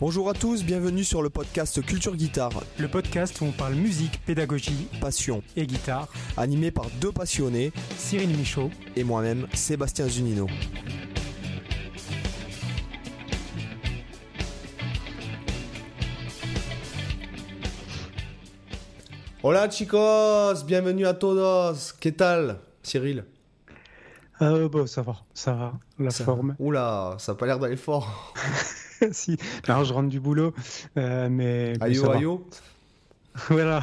Bonjour à tous, bienvenue sur le podcast Culture Guitare, le podcast où on parle musique, pédagogie passion, et guitare, animé par deux passionnés, Cyril Michaud et moi-même, Sébastien Zunino. Hola chicos, bienvenue à todos. ¿Qué tal, Cyril? Euh, bah, ça va, ça va, la Ça- forme. Oula, ça a pas l'air d'aller fort. si, alors je rentre du boulot, euh, mais, Ayo, ayo. Voilà,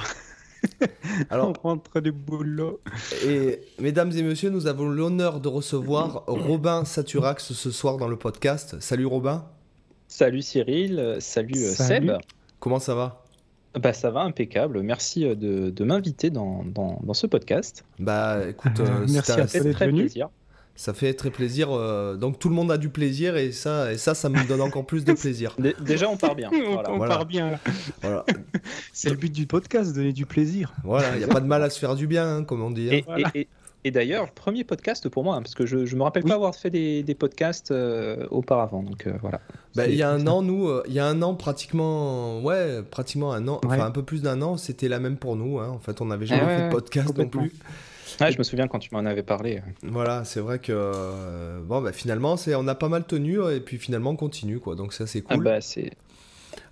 Alors, on rentre du boulot. Et mesdames et messieurs, nous avons l'honneur de recevoir Robin Saturax ce soir dans le podcast. Salut Robin, Salut Cyril, salut, euh, Salut. Seb. comment ça va? Bah, ça va impeccable. Merci euh, de, de m'inviter dans, dans, dans ce podcast. Bah écoute, Euh, merci c'est un- à très venu. plaisir. Ça fait très plaisir. euh, donc tout le monde a du plaisir et ça, et ça, ça me donne encore plus de plaisir. Dé- Déjà, on part bien. on Voilà. on Voilà. part bien. Voilà, C'est le but du podcast, donner du plaisir. voilà, il n'y a pas de mal à se faire du bien, hein, comme on dit. hein. Et, Voilà. et- et- et d'ailleurs, premier podcast pour moi, hein, parce que je ne me rappelle Oui. pas avoir fait des, des podcasts euh, auparavant. Donc euh, voilà. Bah, il y a un an, nous, euh, il y a un an pratiquement, ouais, pratiquement un an, Ouais. enfin un peu plus d'un an, c'était la même pour nous. hein. En fait, on n'avait jamais ouais, fait de podcast non plus. Ouais, je me souviens quand tu m'en avais parlé. Voilà, c'est vrai que euh, bon, bah, finalement, c'est, on a pas mal tenu et puis finalement on continue quoi. Donc ça c'est Ah cool. bah, c'est...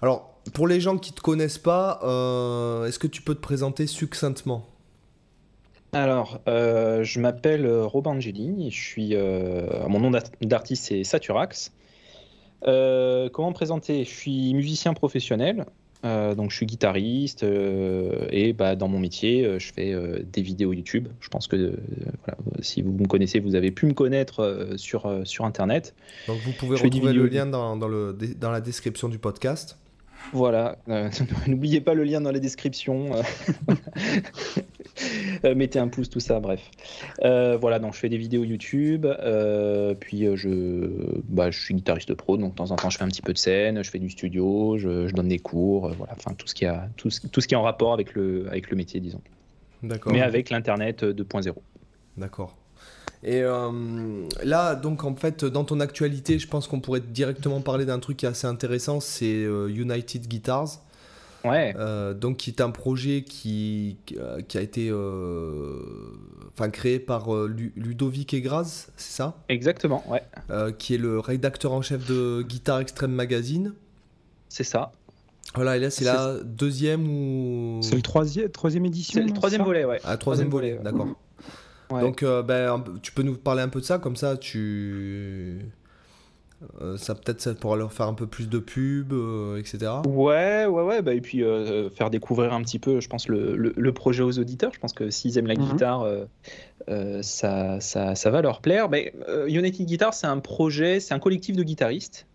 Alors pour les gens qui te connaissent pas, euh, est-ce que tu peux te présenter succinctement? Alors, euh, je m'appelle euh, Robin Angeli, je suis, euh, mon nom d'art- d'artiste c'est Saturax. Euh, comment me présenter? Je suis musicien professionnel, euh, donc je suis guitariste euh, et bah, dans mon métier, euh, je fais euh, des vidéos YouTube. Je pense que voilà, si vous me connaissez, vous avez pu me connaître sur, sur Internet. Donc vous pouvez Je retrouver le lien dans, dans le, dans la description du podcast. Voilà, euh, n'oubliez pas le lien dans la description. euh. Euh, Mettez un pouce, tout ça, bref. Euh, voilà, donc je fais des vidéos YouTube, euh, puis je, bah, je suis guitariste pro, donc de temps en temps je fais un petit peu de scène, je fais du studio, je, je donne des cours, voilà, enfin tout ce qui a tout ce, tout ce qui est en rapport avec le avec le métier, disons. D'accord. Mais avec l'internet euh, 2.0. D'accord. Et euh, là, donc en fait, dans ton actualité, je pense qu'on pourrait directement parler d'un truc qui est assez intéressant, c'est euh, United Guitars. Ouais. Euh, donc qui est un projet qui, qui a été euh, enfin, créé par euh, Lu- Ludovic Egraz, c'est ça? Exactement, ouais, Euh, Qui est le rédacteur en chef de Guitar Extreme Magazine. c'est ça. Voilà, et là c'est la deuxième ou... C'est le troisième, troisième édition. C'est le troisième volet, ouais. Ah, troisième volet, ouais. d'accord. Ouais. Donc euh, ben, tu peux nous parler un peu de ça, comme ça tu... euh, ça peut-être ça pourra leur faire un peu plus de pub, euh, etc. Ouais, ouais, ouais, bah, et puis euh, faire découvrir un petit peu, je pense, le, le- le projet aux auditeurs. Je pense que s'ils aiment la Mhm. guitare, euh, euh, ça, ça, ça va leur plaire. Mais, euh, United Guitar, c'est un projet, c'est un collectif de guitaristes,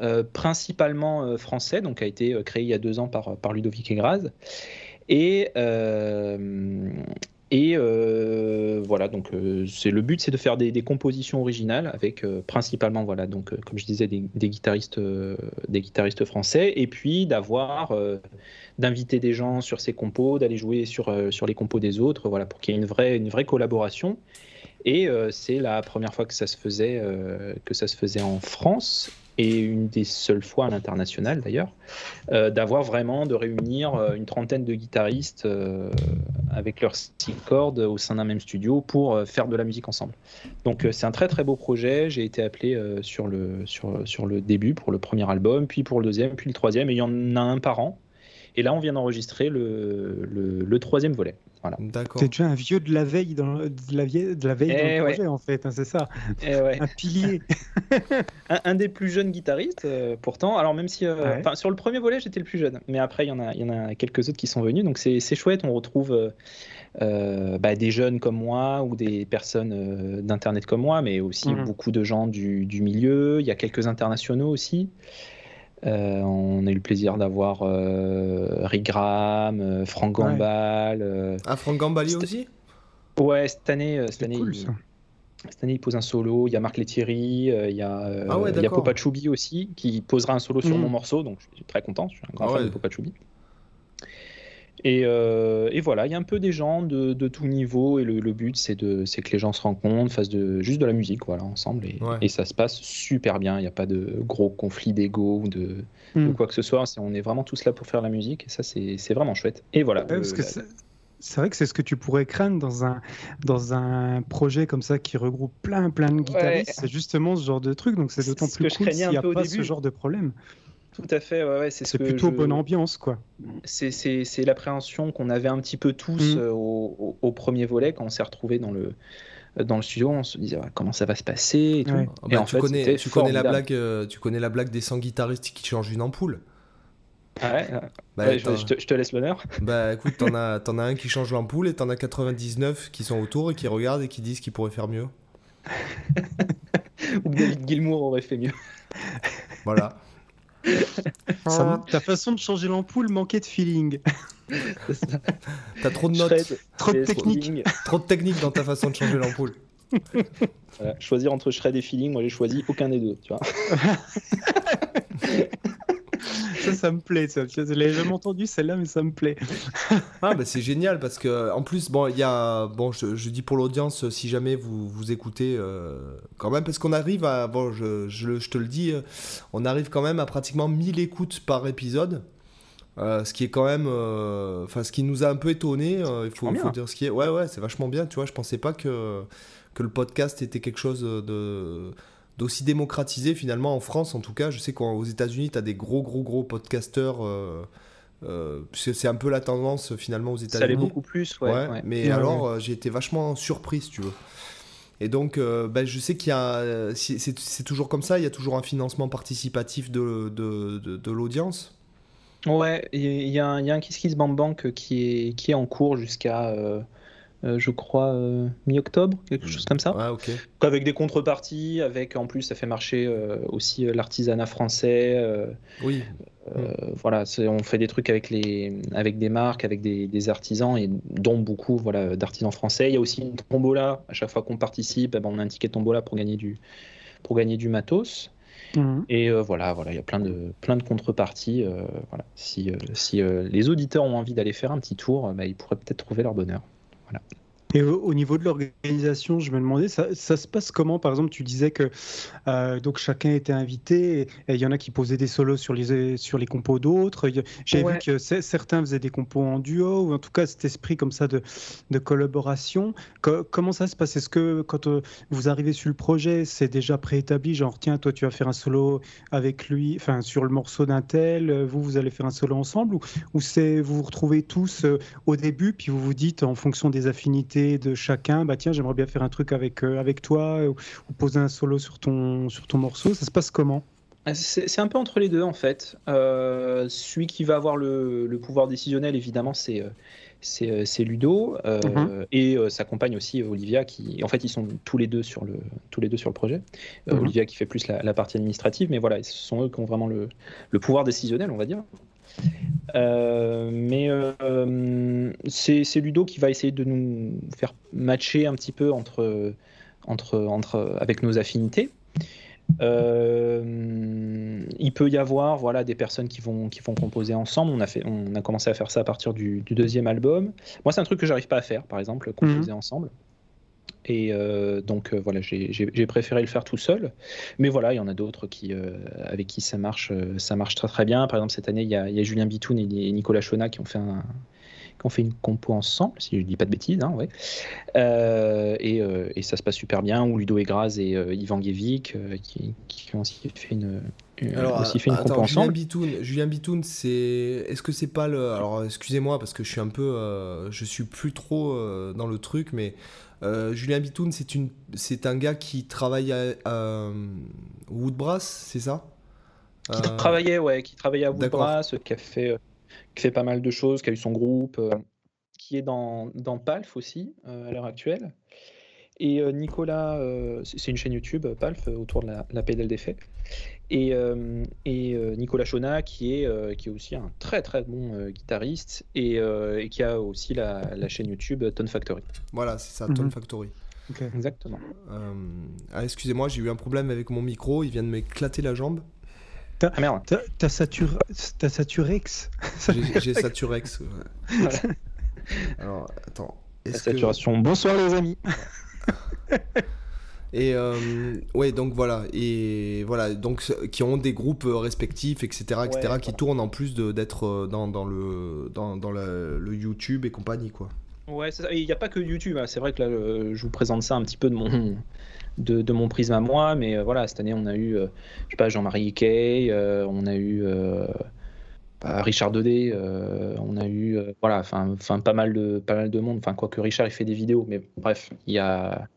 euh, principalement euh, français, donc a été créé il y a deux ans par, par Ludovic Egraz. Et, euh, et euh, voilà, donc euh, le but, c'est de faire des, compositions originales avec euh, principalement, voilà, donc comme je disais, des, guitaristes, des guitaristes français, et puis d'avoir, d'inviter des gens sur ces compos, d'aller jouer sur, sur les compos des autres, voilà, pour qu'il y ait une vraie, une vraie collaboration. Et c'est la première fois que ça se faisait, que ça se faisait en France et une des seules fois à l'international d'ailleurs, euh, d'avoir vraiment de réunir euh, une trentaine de guitaristes euh, avec leurs six cordes au sein d'un même studio pour faire de la musique ensemble. Donc c'est un très très beau projet. J'ai été appelé sur, le, sur, sur le début pour le premier album, puis pour le deuxième, puis le troisième, et il y en a un par an. Et là on vient d'enregistrer le, le troisième volet. Voilà. D'accord. T'es déjà un vieux de la veille dans, le- de la vieille, de la veille dans Eh le ouais. projet, en fait, hein, c'est ça. Et ouais. Un pilier. un, un des plus jeunes guitaristes, euh, pourtant. Alors, même si. euh, Ouais. Sur le premier volet, j'étais le plus jeune. Mais après, il y, en a- il y en a quelques autres qui sont venus. Donc, c'est c'est chouette. On retrouve euh, euh, bah, des jeunes comme moi ou des personnes euh, d'Internet comme moi, mais aussi Mhm. beaucoup de gens du, du milieu. Il y a quelques internationaux aussi. Euh, on a eu le plaisir d'avoir euh, Rick Graham, euh, Frank Ouais. Gambal. euh, Ah, Franck Gambali aussi? Ouais, cette année, euh, cette année, cool, il- cette année, il pose un solo. Il y a Marc Lettieri, euh, il y a, euh, Ah ouais, il y a. Popa Choubi aussi, qui posera un solo sur Mhm. mon morceau. Donc, je suis très content. Je suis un grand Ah fan ouais. de Popa Choubi. Et, euh, et voilà, il y a un peu des gens de, de tout niveau et le, le but c'est que les gens se rencontrent, fassent de juste de la musique voilà ensemble et, Ouais. et ça se passe super bien. Il n'y a pas de gros conflits d'ego ou de, de Mm. quoi que ce soit. On est vraiment tous là pour faire la musique et ça c'est vraiment chouette. Et voilà. Ouais, parce euh, que la- c'est vrai que c'est ce que tu pourrais craindre dans un, dans un projet comme ça qui regroupe plein plein de guitaristes. C'est justement ce genre de truc, donc c'est d'autant ce plus cool s'il n'y a pas ce genre de problème. Tout à fait, ouais, ouais, c'est ce plutôt je- bonne ambiance, quoi. C'est l'appréhension qu'on avait un petit peu tous Mm. euh, au, au- au premier volet quand on s'est retrouvé dans le dans le studio. On se disait ouais, comment ça va se passer et tout. Ouais. Et bah, en tu, fait, connais, c'était tu, connais la blague, euh, tu connais la blague des 100 guitaristes qui changent une ampoule Ah ouais, bah, Ouais, je, te, je te laisse l'honneur. bah écoute, t'en as, un qui change l'ampoule et t'en as 99 qui sont autour et qui regardent et qui disent qu'ils pourraient faire mieux. Ou que David Gilmour aurait fait mieux. Voilà. Ça- ta façon de changer l'ampoule manquait de feeling. T'as trop de notes, Shred, Trop de technique. trop de technique dans ta façon de changer l'ampoule. Voilà, Choisir entre shred et feeling, moi j'ai choisi aucun des deux. Tu vois. Ça, ça me plaît. Ça. Je l'ai jamais entendu celle-là, mais ça me plaît. Ah bah c'est génial parce que en plus bon il y a bon je, je dis pour l'audience si jamais vous vous écoutez euh, quand même parce qu'on arrive à bon je, je, je te le dis euh, on arrive quand même à pratiquement 1000 écoutes par épisode euh, ce qui est quand même enfin ce qui nous a un peu étonné il faut, dire ce qui est ouais ouais c'est vachement bien tu vois je pensais pas que que le podcast était quelque chose de d'aussi démocratisé finalement en France en tout cas je sais qu'aux États-Unis tu as des gros gros gros podcasteurs euh, euh, c'est un peu la tendance finalement aux Ça allait États-Unis. beaucoup plus. Ouais, Ouais, ouais. mais Ouais, alors euh, j'ai été vachement surpris si tu veux. Et donc euh, bah, je sais qu'il y a c'est toujours comme ça, il y a toujours un financement participatif de, de, de, de l'audience. Ouais, il y, y a un- il y a un Kiss Kiss Bang Bang qui est, qui est en cours jusqu'à, euh, euh, je crois, euh, mi-octobre, quelque chose comme ça. Ok. Avec des contreparties, avec en plus ça fait marcher euh, aussi euh, l'artisanat français. euh, Oui. euh, voilà, on fait des trucs avec, les, avec des marques, avec des, des artisans, et dont beaucoup voilà, d'artisans français. Il y a aussi une tombola. À chaque fois qu'on participe, eh ben, on a un ticket tombola pour gagner du, pour gagner du matos. Mhm. Et euh, voilà, voilà, il y a plein de, plein de contreparties. euh, voilà. Si, euh, si euh, les auditeurs ont envie d'aller faire un petit tour, euh, bah, ils pourraient peut-être trouver leur bonheur. Voilà. Et au, au niveau de l'organisation, je me demandais, ça, ça se passe comment? Par exemple, tu disais que euh, donc chacun était invité, et il y en a qui posaient des solos sur les, sur les compos d'autres. J'ai Ouais. vu que certains faisaient des compos en duo, ou en tout cas cet esprit comme ça de, de collaboration. Co- comment ça se passe? Est-ce que quand euh, vous arrivez sur le projet, c'est déjà préétabli Genre, tiens, toi, tu vas faire un solo avec lui, enfin, sur le morceau d'un tel, euh, vous, vous allez faire un solo ensemble Ou, ou c'est vous vous retrouvez tous euh, au début, puis vous vous dites en fonction des affinités de chacun, bah tiens, j'aimerais bien faire un truc avec, euh, avec toi, ou, ou poser un solo sur ton, sur ton morceau. Ça se passe comment? Ah, C'est un peu entre les deux en fait. Euh, celui qui va avoir le, le pouvoir décisionnel, évidemment, c'est euh, c'est euh, Ludo euh, Mhm. et euh, sa compagne aussi Olivia qui en fait ils sont tous les deux sur le tous les deux sur le projet. Euh, Mhm. Olivia qui fait plus la, la partie administrative, mais voilà, ce sont eux qui ont vraiment le, le pouvoir décisionnel, on va dire. Euh, mais euh, c'est Ludo qui va essayer de nous faire matcher un petit peu entre entre entre avec nos affinités. Euh, il peut y avoir voilà, des personnes qui vont, qui vont composer ensemble. On a, fait, on a commencé à faire ça à partir du, du deuxième album. Moi, c'est un truc que j'arrive pas à faire, par exemple, composer ensemble. Et euh, donc, euh, voilà, j'ai préféré le faire tout seul. Mais voilà, il y en a d'autres qui, euh, avec qui ça marche, ça marche très très bien. Par exemple, cette année, il y a, il y a Julien Bitoun et Nicolas Chona qui ont fait un, qui ont fait une compo ensemble, si je dis pas de bêtises, hein, ouais. Et, et ça se passe super bien. Ou Ludo Egraz et Yvan Guévic qui, qui ont aussi fait une, Alors, aussi fait une compo attends, Julien ensemble. Bitoun, Julien Bitoun, c'est. Est-ce que c'est pas le. Alors, excusez-moi parce que je suis un peu. Je suis plus trop dans le truc, mais euh, Julien Bitoun, c'est une, c'est un gars qui travaille à, à Woodbrass, c'est ça? Qui Euh, travaillait, ouais, qui travaillait à. Woodbrass, qui a fait, euh, qui fait pas mal de choses, qui a eu son groupe, euh, qui est dans, dans Palf aussi euh, à l'heure actuelle. Et euh, Nicolas, euh, c'est une chaîne YouTube, euh, Palf, autour de la, la pédale des faits. Et, euh, et euh, Nicolas Chona, qui est, euh, qui est aussi un très très bon euh, guitariste et, euh, et qui a aussi la, la chaîne YouTube Tone Factory. Voilà, c'est ça, Mhm. Tone Factory. Exactement. Euh, ah, excusez-moi, j'ai eu un problème avec mon micro, il vient de m'éclater la jambe. T'as ah, T'as Saturex J'ai Saturex. Ouais. Alors, attends. La saturation. Bonsoir les amis. Et euh, ouais, donc voilà, et voilà, donc qui ont des groupes respectifs, etc., etc., qui tournent en plus d'être euh, dans, dans, le dans, dans le, YouTube et compagnie, quoi. Ouais, il n'y a pas que YouTube. Hein. C'est vrai que là, je vous présente ça un petit peu de mon de, de mon prisme à moi, mais euh, voilà, cette année, on a eu, je sais pas, Jean-Marie Kay, on a eu Richard Dodé, on a eu, voilà, enfin, pas mal de pas mal de monde. Enfin, quoique Richard, il fait des vidéos, mais bref, il y a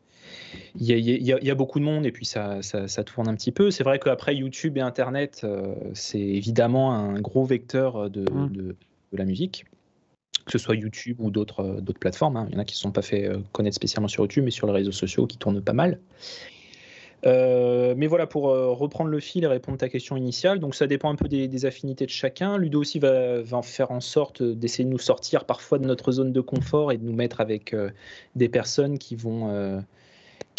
il y, a, beaucoup de monde et puis ça, ça, tourne un petit peu. C'est vrai qu'après YouTube et Internet, euh, c'est évidemment un gros vecteur de, mmh. de, la musique, que ce soit YouTube ou d'autres euh, plateformes. Hein. Il y en a qui ne sont pas fait euh, connaître spécialement sur YouTube, mais sur les réseaux sociaux qui tournent pas mal. Mais voilà, pour reprendre le fil et répondre à ta question initiale, donc ça dépend un peu des, affinités de chacun. Ludo aussi va, va faire en sorte d'essayer de nous sortir parfois de notre zone de confort et de nous mettre avec des personnes qui vont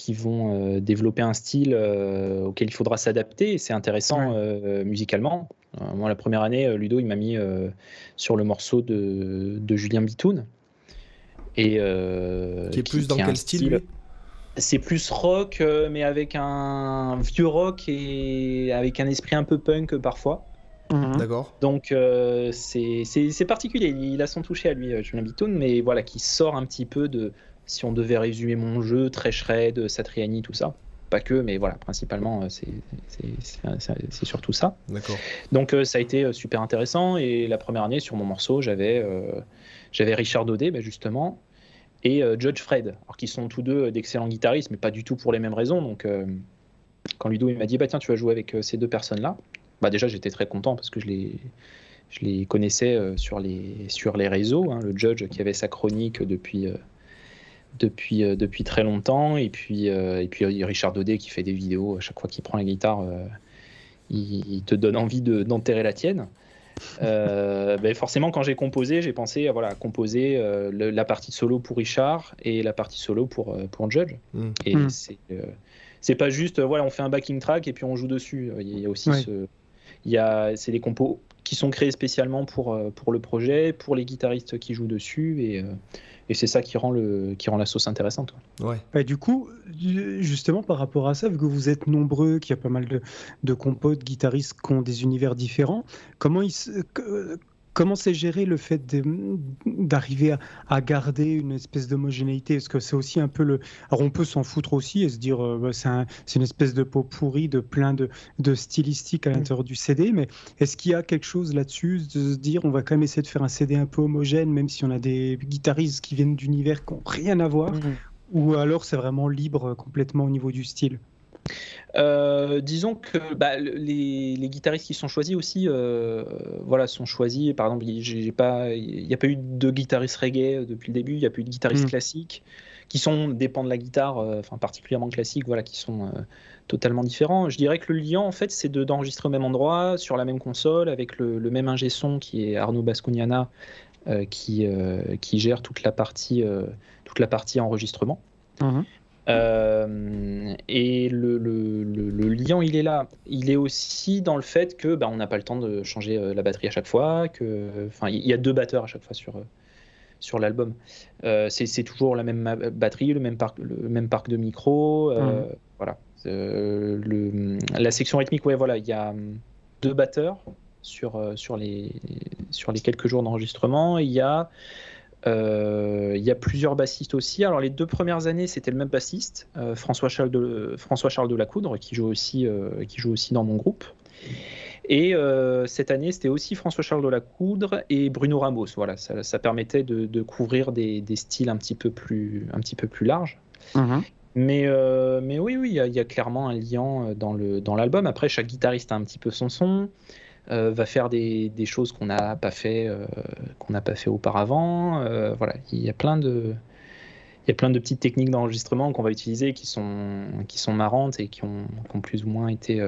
qui vont euh, développer un style euh, auquel il faudra s'adapter. C'est intéressant euh, musicalement. moi, la première année, Ludo, il m'a mis sur le morceau de, de Julien Bitoun. Et, qui est plus dans quel style, C'est plus rock, mais avec un vieux rock et avec un esprit un peu punk parfois. Mhm. D'accord. Donc c'est particulier. Il a son touché à lui, Julien Bitoun, mais voilà, qui sort un petit peu de, si on devait résumer mon jeu, très shred, Satriani, tout ça. Pas que, mais voilà, principalement, euh, c'est surtout ça. D'accord. Donc euh, ça a été euh, super intéressant. Et la première année, sur mon morceau, j'avais j'avais Richard Daudet, bah, justement, et Judge Fred, alors qui sont tous deux d'excellents guitaristes, mais pas du tout pour les mêmes raisons. Donc quand Ludo m'a dit bah tiens tu vas jouer avec ces deux personnes là, bah déjà j'étais très content parce que je les je les connaissais sur les sur les réseaux. Hein. le Judge qui avait sa chronique depuis depuis, euh, depuis très longtemps. Et puis, euh, et puis Richard Daudet qui fait des vidéos, à chaque fois qu'il prend la guitare, euh, il, te donne envie d'enterrer la tienne. Ben forcément, quand j'ai composé, j'ai pensé à voilà, composer la partie solo pour Richard et la partie solo pour, pour Judge. Mm. Et mm. c'est c'est pas juste, voilà, on fait un backing track et puis on joue dessus. Il y a aussi ce. Il y a, c'est des compos qui sont créés spécialement pour, pour le projet, pour les guitaristes qui jouent dessus. Et, et c'est ça qui rend, le, qui rend la sauce intéressante. Ouais. Bah, du coup, justement par rapport à ça, vu que vous êtes nombreux, qu'il y a pas mal de, de compos, de guitaristes qui ont des univers différents, comment ils, Comment c'est géré le fait d'arriver à, garder une espèce d'homogénéité? Est-ce que c'est aussi un peu le. Alors on peut s'en foutre aussi et se dire euh, bah, c'est une espèce de pot pourri de plein de, de stylistiques à mm. l'intérieur du CD, mais est-ce qu'il y a quelque chose là-dessus de se dire on va quand même essayer de faire un CD un peu homogène, même si on a des guitaristes qui viennent d'univers qui n'ont rien à voir, mm. ou alors c'est vraiment libre complètement au niveau du style? Euh, disons que bah, les, guitaristes qui sont choisis aussi, euh, voilà, sont choisis. Par exemple, il pas, il n'y a pas eu de guitariste reggae depuis le début. Il n'y a pas eu de guitariste mm. classique qui sont dépendent de la guitare, euh, enfin particulièrement classique, voilà, qui sont totalement différents. Je dirais que le lien, en fait, c'est d'enregistrer au même endroit, sur la même console, avec le, même ingé son qui est Arnaud Bascugnana, qui, qui gère toute la partie, toute la partie enregistrement. Mm-hmm. Euh, et le, le, lien, il est là. Il est aussi dans le fait que bah, on n'a pas le temps de changer euh, la batterie à chaque fois. Que, enfin, il y a deux batteurs à chaque fois sur, euh, sur l'album. c'est toujours la même batterie, le même parc, le même parc de micros. Mmh. Voilà. la section rythmique, ouais, voilà, il y a deux batteurs sur, sur, les, sur les quelques jours d'enregistrement. Il y a il y a plusieurs bassistes aussi. Alors les deux premières années, c'était le même bassiste, euh, François Charles de François Charles de la Coudre, qui joue aussi euh, qui joue aussi dans mon groupe. Et cette année, c'était aussi François Charles de la Coudre et Bruno Ramos. Voilà, ça, permettait de, couvrir des, styles un petit peu plus un petit peu plus larges. Mhm. Mais, mais oui, oui, il y, a clairement un lien dans le dans l'album. Après, chaque guitariste a un petit peu son son. Euh, va faire des, choses qu'on n'a pas fait euh, auparavant. Euh, voilà, il y a plein de il y a plein de petites techniques d'enregistrement qu'on va utiliser qui sont qui sont marrantes et qui ont, qui plus ou moins été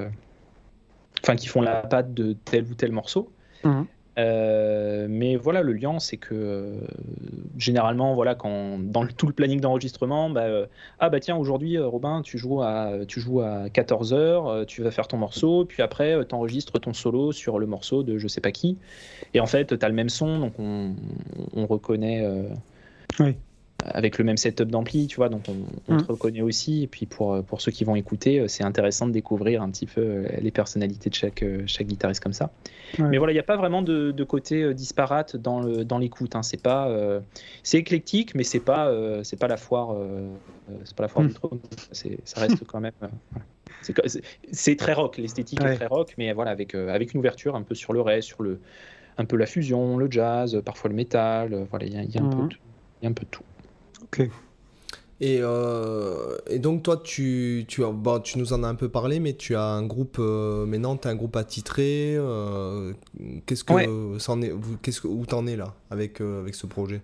enfin qui font la patte de tel ou tel morceau. Mhm. Euh, mais voilà, le lien, c'est que euh, généralement, voilà, quand dans tout le planning d'enregistrement, bah, euh, ah bah tiens, aujourd'hui, Robin, tu joues à, tu joues à 14h, tu vas faire ton morceau, puis après, tu enregistres ton solo sur le morceau de je sais pas qui. Et en fait, tu as le même son, donc on, on reconnaît. Oui avec le même setup d'ampli, tu vois, donc on, te mm. reconnaît aussi. Et puis pour, pour ceux qui vont écouter, euh, c'est intéressant de découvrir un petit peu euh, les personnalités de chaque, euh, chaque guitariste comme ça. Mais voilà, il n'y a pas vraiment de, de côté disparate dans l'écoute. Dans hein. C'est pas, c'est éclectique, mais c'est pas, c'est pas la foire, c'est pas la foire mm. du trône. Ça reste quand même. C'est très rock, l'esthétique est très rock, mais voilà, avec, avec une ouverture un peu sur le reste, sur le, un peu la fusion, le jazz, parfois le métal. Voilà, il y a, y a un peu mm. un peu de tout. Ok. Et, euh, et, donc toi, tu, tu, bah, tu nous en as un peu parlé, mais tu as un groupe, euh, maintenant tu as un groupe attitré. Euh, qu'est-ce que est, qu'est-ce que, où t'en es là avec, avec ce projet?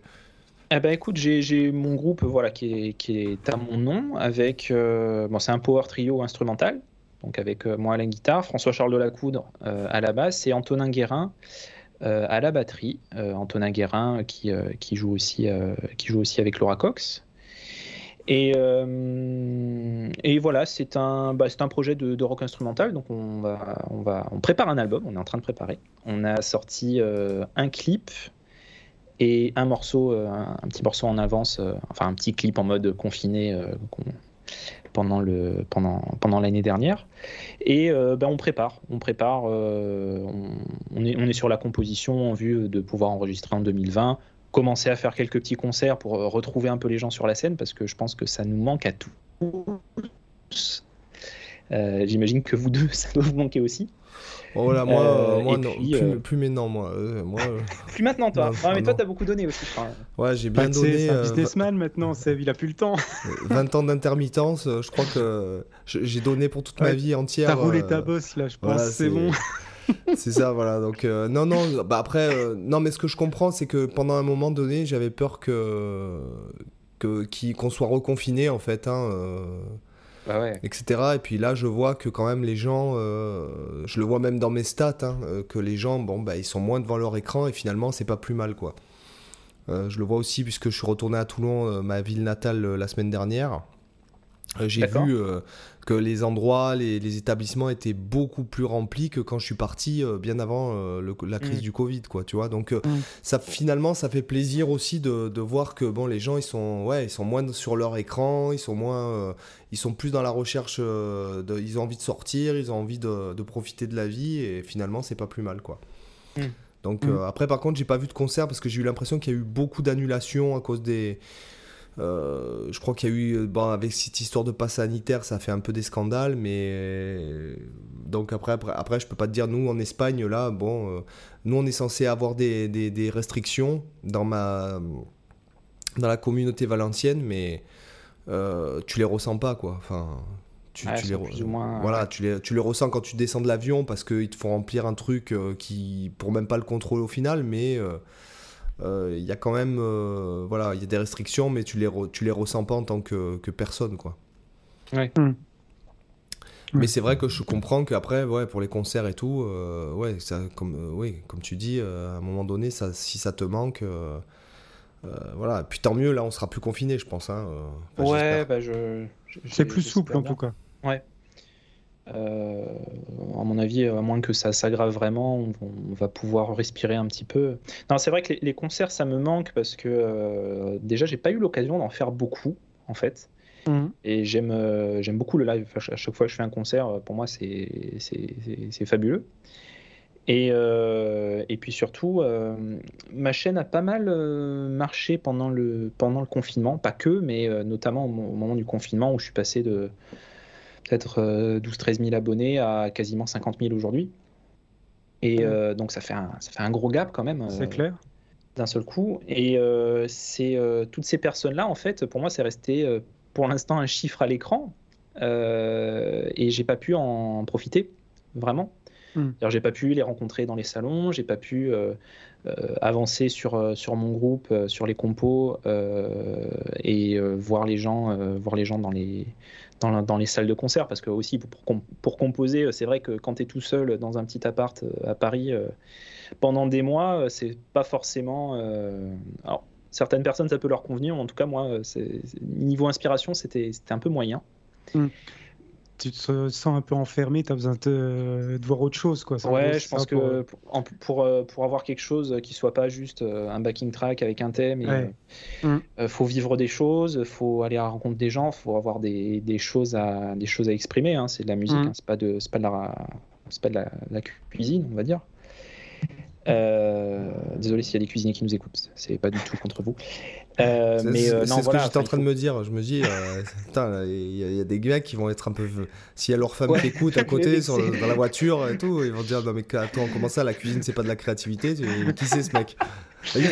Eh ben écoute, j'ai mon groupe voilà qui est, qui est à mon nom avec bon c'est un power trio instrumental donc avec moi à la guitare, François Charles de la Coudre à la basse et Antonin Guérin à la batterie. Antonin Guérin qui, qui, joue aussi, avec Laura Cox. Et, voilà, c'est un, bah, projet de, rock instrumental. Donc on prépare un album, on est en train de préparer. On a sorti un clip et un morceau, un, petit morceau en avance, enfin un petit clip en mode confiné pendant l'année dernière. Et euh, ben on prépare. On prépare euh, on est sur la composition en vue de pouvoir enregistrer en 2020 commencer à faire quelques petits concerts pour euh, retrouver un peu les gens sur la scène parce que je pense que ça nous manque à tous. J'imagine que vous deux ça doit vous manquer aussi Oh là, moi, euh, moi non, plus, euh, plus, maintenant, moi. Euh, moi plus maintenant, toi. Non, mais toi, t'as beaucoup donné aussi, je crois. Ouais, j'ai bien donné. C'est un businessman maintenant, il a plus le temps. 20 ans d'intermittence, je crois que j'ai donné pour toute ma vie entière. T'as roulé ta bosse, là, je pense, c'est bon. c'est ça, voilà. Donc, non, non, bah après, non, mais ce que je comprends, c'est que pendant un moment donné, j'avais peur que qu'on soit reconfiné, en fait. Hein, bah etc. Et puis là, je vois que quand même les gens, euh, je le vois même dans mes stats, hein, euh, que les gens, bon, bah, ils sont moins devant leur écran et finalement, c'est pas plus mal, quoi. Euh, je le vois aussi puisque je suis retourné à Toulon, ma ville natale, la semaine dernière. J'ai vu que les endroits, les, établissements étaient beaucoup plus remplis que quand je suis parti euh, bien avant euh, la crise mm. du Covid, quoi, tu vois. Donc, euh, mm. ça, finalement, ça fait plaisir aussi de, de, voir que bon, les gens, ils sont, ouais, ils sont moins sur leur écran, ils sont moins, ils sont plus dans la recherche, de, ils ont envie de sortir, ils ont envie de, de profiter de la vie, et finalement, c'est pas plus mal, quoi. Mm. Donc, après, par contre, j'ai pas vu de concert parce que j'ai eu l'impression qu'il y a eu beaucoup d'annulations à cause des euh, je crois qu'il y a eu, bon, avec cette histoire de passe sanitaire, ça fait un peu des scandales, mais donc après, après, après, je peux pas te dire, nous en Espagne, là, bon, euh, nous on est censé avoir des, des, restrictions dans ma dans la communauté valencienne, mais euh, tu les ressens pas, quoi. Enfin, tu, tu les, voilà, tu les, tu les ressens quand tu descends de l'avion parce qu'ils te font remplir un truc qui pour même pas le contrôler au final, mais euh, il y a quand même euh, voilà il y a des restrictions mais tu les tu les ressens pas en tant que, que personne quoi. Ouais. Hmm. mais c'est vrai que je comprends qu'après ouais pour les concerts et tout euh, ouais ça comme oui comme tu dis à un moment donné ça si ça te manque voilà. Puis tant mieux là on sera plus confiné je pense hein, ouais bah je, c'est plus souple en tout cas. Ouais euh, à mon avis, à moins que ça s'aggrave vraiment, on, va pouvoir respirer un petit peu. Non, c'est vrai que les, concerts, ça me manque parce que euh, déjà, j'ai pas eu l'occasion d'en faire beaucoup, en fait. Mhm. Et j'aime euh, j'aime beaucoup le live. à chaque fois que je fais un concert, pour moi, c'est fabuleux. Et, et, puis surtout, ma chaîne a pas mal marché pendant le, pendant le confinement, pas que, mais notamment au, moment du confinement où je suis passé de, peut-être 12-13 000 abonnés à quasiment 50 000 aujourd'hui. Et euh, donc ça fait, un, ça fait un gros gap quand même. C'est euh, clair. D'un seul coup. Et euh, c'est toutes ces personnes-là, en fait, pour moi, c'est resté pour l'instant un chiffre à l'écran. et j'ai pas pu en profiter, vraiment. Hmm. J'ai pas pu les rencontrer dans les salons, j'ai pas pu avancer sur, sur mon groupe, sur les compos et voir les gens, voir les gens dans les, dans, les salles de concert. Parce que aussi pour, pour composer c'est vrai que quand tu es tout seul dans un petit appart à Paris pendant des mois c'est pas forcément alors certaines personnes ça peut leur convenir en tout cas moi niveau inspiration c'était un peu moyen. Mm tu te sens un peu enfermé, tu as besoin de, voir autre chose. Quoi. Ouais, je pense que pour, pour, euh, pour, avoir quelque chose qui soit pas juste euh, un backing track avec un thème, il euh, mm. faut vivre des choses, faut aller à la rencontre des gens, faut avoir des, des choses, à, des choses à exprimer. Hein. C'est de la musique, mm. hein. c'est pas, de, pas, de, la, pas de la, cuisine, on va dire. Désolé s'il y a des cuisiniers qui nous écoutent, c'est pas du tout contre vous. Euh, c'est euh, ce que j'étais en train de me dire. Je me dis, euh, il y, a des gars qui vont être un peu. S'il y a leur femme qui écoute à côté dans la voiture et tout, ils vont dire Non, mais attends, comment ça, la cuisine, c'est pas de la créativité Qui c'est ce mec?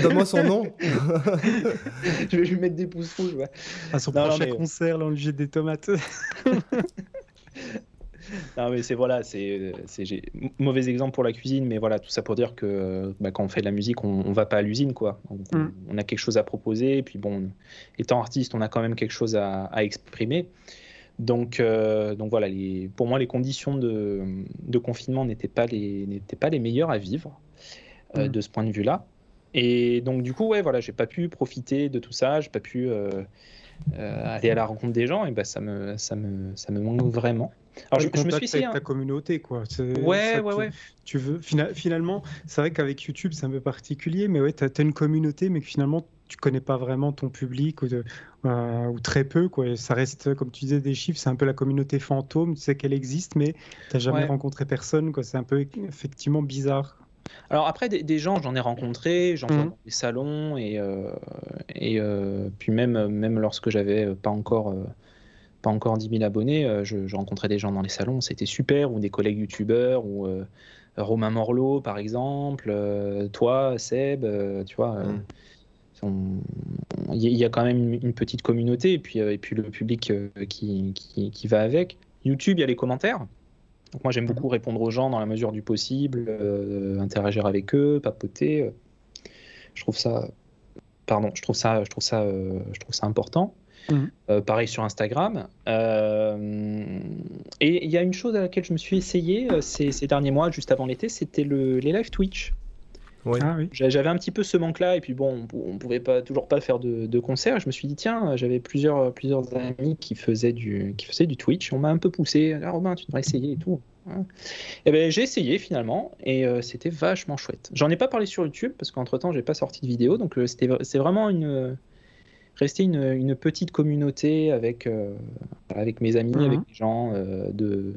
Donne-moi son nom. je vais lui mettre des pouces rouges. Ouais. À son prochain concert, là, on lui jette des tomates. non, mais c'est voilà, c'est mauvais exemple pour la cuisine, mais voilà, tout ça pour dire que bah, quand on fait de la musique, on, on va pas à l'usine, quoi. Mm. On, a quelque chose à proposer, et puis bon, étant artiste, on a quand même quelque chose à, exprimer. Donc, euh, donc voilà, les, pour moi, les conditions de, de confinement n'étaient pas, les, pas les meilleures à vivre euh, mm. de ce point de vue-là. Et donc, du coup, ouais, voilà, j'ai pas pu profiter de tout ça, j'ai pas pu euh, aller à la rencontre des gens, et ça, me, ça, me, ça me manque vraiment. Alors, je, me suis avec ta communauté, quoi. Ouais, ouais, tu, ouais. Tu veux, finalement, c'est vrai qu'avec YouTube, c'est un peu particulier, mais ouais, tu as, une communauté, mais que finalement, tu connais pas vraiment ton public ou, euh, ou très peu, quoi. ça reste, comme tu disais, des chiffres, c'est un peu la communauté fantôme, tu sais qu'elle existe, mais tu n'as jamais rencontré personne, quoi. C'est un peu effectivement bizarre. Alors après, des, gens, j'en ai rencontré, j'en mmh. dans des salons, et, euh, et euh, puis même, même lorsque j'avais pas encore pas encore 10 000 abonnés, euh, je, rencontrais des gens dans les salons, c'était super, ou des collègues youtubeurs, ou euh, Romain Morlot par exemple, euh, toi, Seb, tu vois. Mm. Il y, a quand même une, petite communauté et puis, et puis le public qui, qui, va avec. YouTube, il y a les commentaires. Donc moi, j'aime mm. beaucoup répondre aux gens dans la mesure du possible, interagir avec eux, papoter. Je trouve ça, pardon, je trouve ça, je trouve ça, je trouve ça important. Mhm. Euh, pareil sur Instagram. Euh, et il y a une chose à laquelle je me suis essayé euh, ces, derniers mois, juste avant l'été, c'était le, les live Twitch. Ah j'avais un petit peu ce manque-là, et puis bon, on, pouvait pas toujours pas faire de, de concert. Je me suis dit tiens, j'avais plusieurs plusieurs amis qui faisaient du qui faisaient du Twitch. On m'a un peu poussé. Ah, Romain, tu devrais essayer et tout. Et hein. eh ben j'ai essayé finalement, et c'était vachement chouette. J'en ai pas parlé sur YouTube parce qu'entre temps j'ai pas sorti de vidéo, donc c'était c'est vraiment une rester une, petite communauté avec, euh, avec mes amis, avec mhm. les gens euh, de,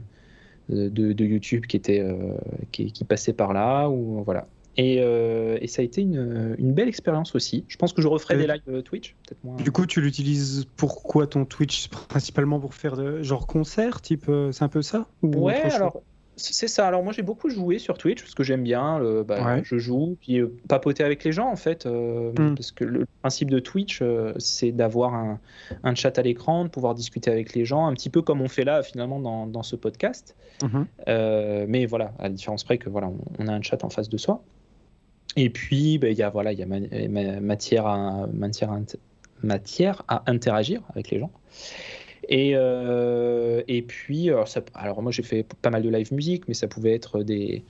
de, YouTube qui, étaient, euh, qui, qui, passaient par là. Ou, voilà. Et, et, ça a été une, une belle expérience aussi. Je pense que je referai des lives Twitch. Du coup, tu l'utilises pourquoi ton Twitch? Principalement pour faire de, genre concert, type, c'est un peu ça? Ouais, alors c'est ça. Alors moi j'ai beaucoup joué sur Twitch parce que j'aime bien. Bah, je joue puis euh, papoter avec les gens en fait, euh, hmm. parce que le principe de Twitch euh, c'est d'avoir un, un, chat à l'écran, de pouvoir discuter avec les gens, un petit peu comme on fait là finalement dans, dans ce podcast. Mhm. mais voilà, à la différence près que voilà, on, a un chat en face de soi. Et puis bah, il y a voilà, il y a matière à matière matière à interagir avec les gens. Et, euh, et puis, alors, ça, alors moi j'ai fait pas mal de live musique, mais ça pouvait être des,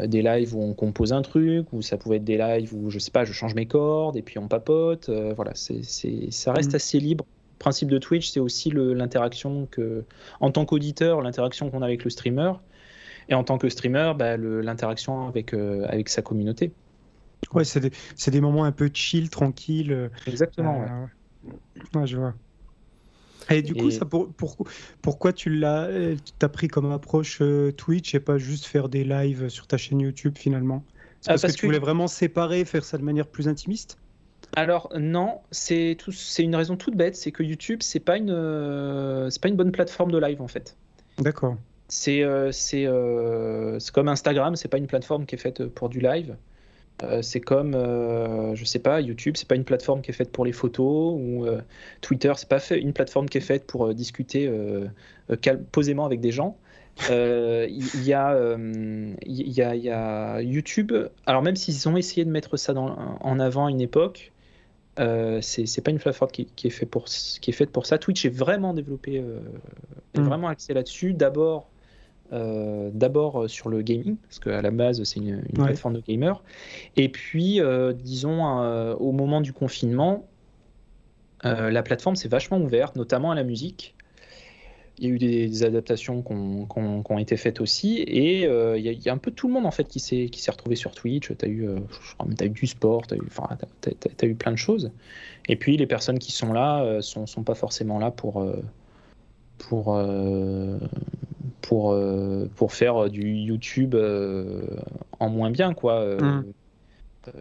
euh, des lives où on compose un truc, ou ça pouvait être des lives où je sais pas, je change mes cordes et puis on papote. Euh, voilà, c'est, ça reste mm. assez libre. Le principe de Twitch, c'est aussi l'interaction que, en tant qu'auditeur, l'interaction qu'on a avec le streamer, et en tant que streamer, bah, l'interaction avec, avec sa communauté. Ouais, c'est des, des, moments un peu chill, tranquilles. Exactement. ouais. ouais, je vois. Et du coup, ça pour, pourquoi tu l'as as pris comme approche euh, Twitch et pas juste faire des lives sur ta chaîne YouTube finalement? C'est parce, que, tu voulais vraiment séparer, faire ça de manière plus intimiste? Alors non, c'est une raison toute bête, c'est que YouTube c'est pas une euh, c'est pas une bonne plateforme de live en fait. D'accord. C'est euh, c'est comme Instagram, c'est pas une plateforme qui est faite pour du live. Euh, c'est comme, euh, je sais pas, YouTube, c'est pas une plateforme qui est faite pour les photos, ou euh, Twitter, c'est pas fait, une plateforme qui est faite pour discuter posément avec des gens. Euh, Il y, a, euh, il y, a, y a YouTube. Alors même s'ils ont essayé de mettre ça dans- en avant à une époque, euh, c'est pas une plateforme qui, qui est fait pour, qui est faite pour ça. Twitch est vraiment développé, euh, est Mm. vraiment axé là-dessus. D'abord, euh, d'abord euh, sur le gaming, parce qu'à la base c'est une, une Ouais. plateforme de gamers. Et puis, euh, disons, euh, au moment du confinement, la plateforme s'est vachement ouverte, notamment à la musique. Il y a eu des, des adaptations qui ont, été faites aussi, et il y, a- il y a un peu tout le monde en fait qui s'est retrouvé sur Twitch. Tu as eu, t'as eu du sport, tu as, eu enfin, plein de choses. Et puis les personnes qui sont là euh, sont, sont pas forcément là pour pour euh, pour euh, pour faire du YouTube euh, en moins bien quoi. Mm.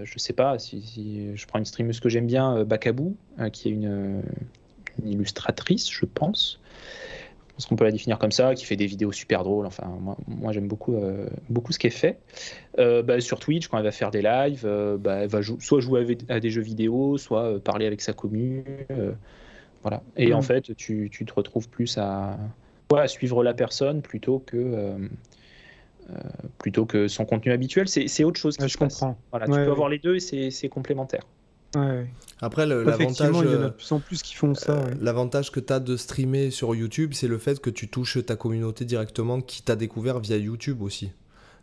je sais pas si, si je prends une streameuse que j'aime bien, Bakabou, qui est une, une illustratrice, je pense. Je pense qu'on peut la définir comme ça, qui fait des vidéos super drôles. Enfin, moi, moi, j'aime beaucoup, euh, beaucoup ce qu'elle fait. Euh, bah, sur Twitch, quand elle va faire des lives, euh, bah, elle va jou- soit jouer à des jeux vidéo, soit parler avec sa commu. Euh, voilà. Et Mm. en fait, tu, tu te retrouves plus à, à suivre la personne plutôt que, euh, euh, plutôt que son contenu habituel. C'est c'est autre chose qui Ouais, se je passe. comprends. Voilà, tu Ouais, peux ouais. avoir les deux et c'est c'est complémentaire. Après, l'avantage. Il y en a euh, de plus en plus qui font ça. ouais. L'avantage que tu as de streamer sur YouTube, c'est le fait que tu touches ta communauté directement qui t'a découvert via YouTube aussi.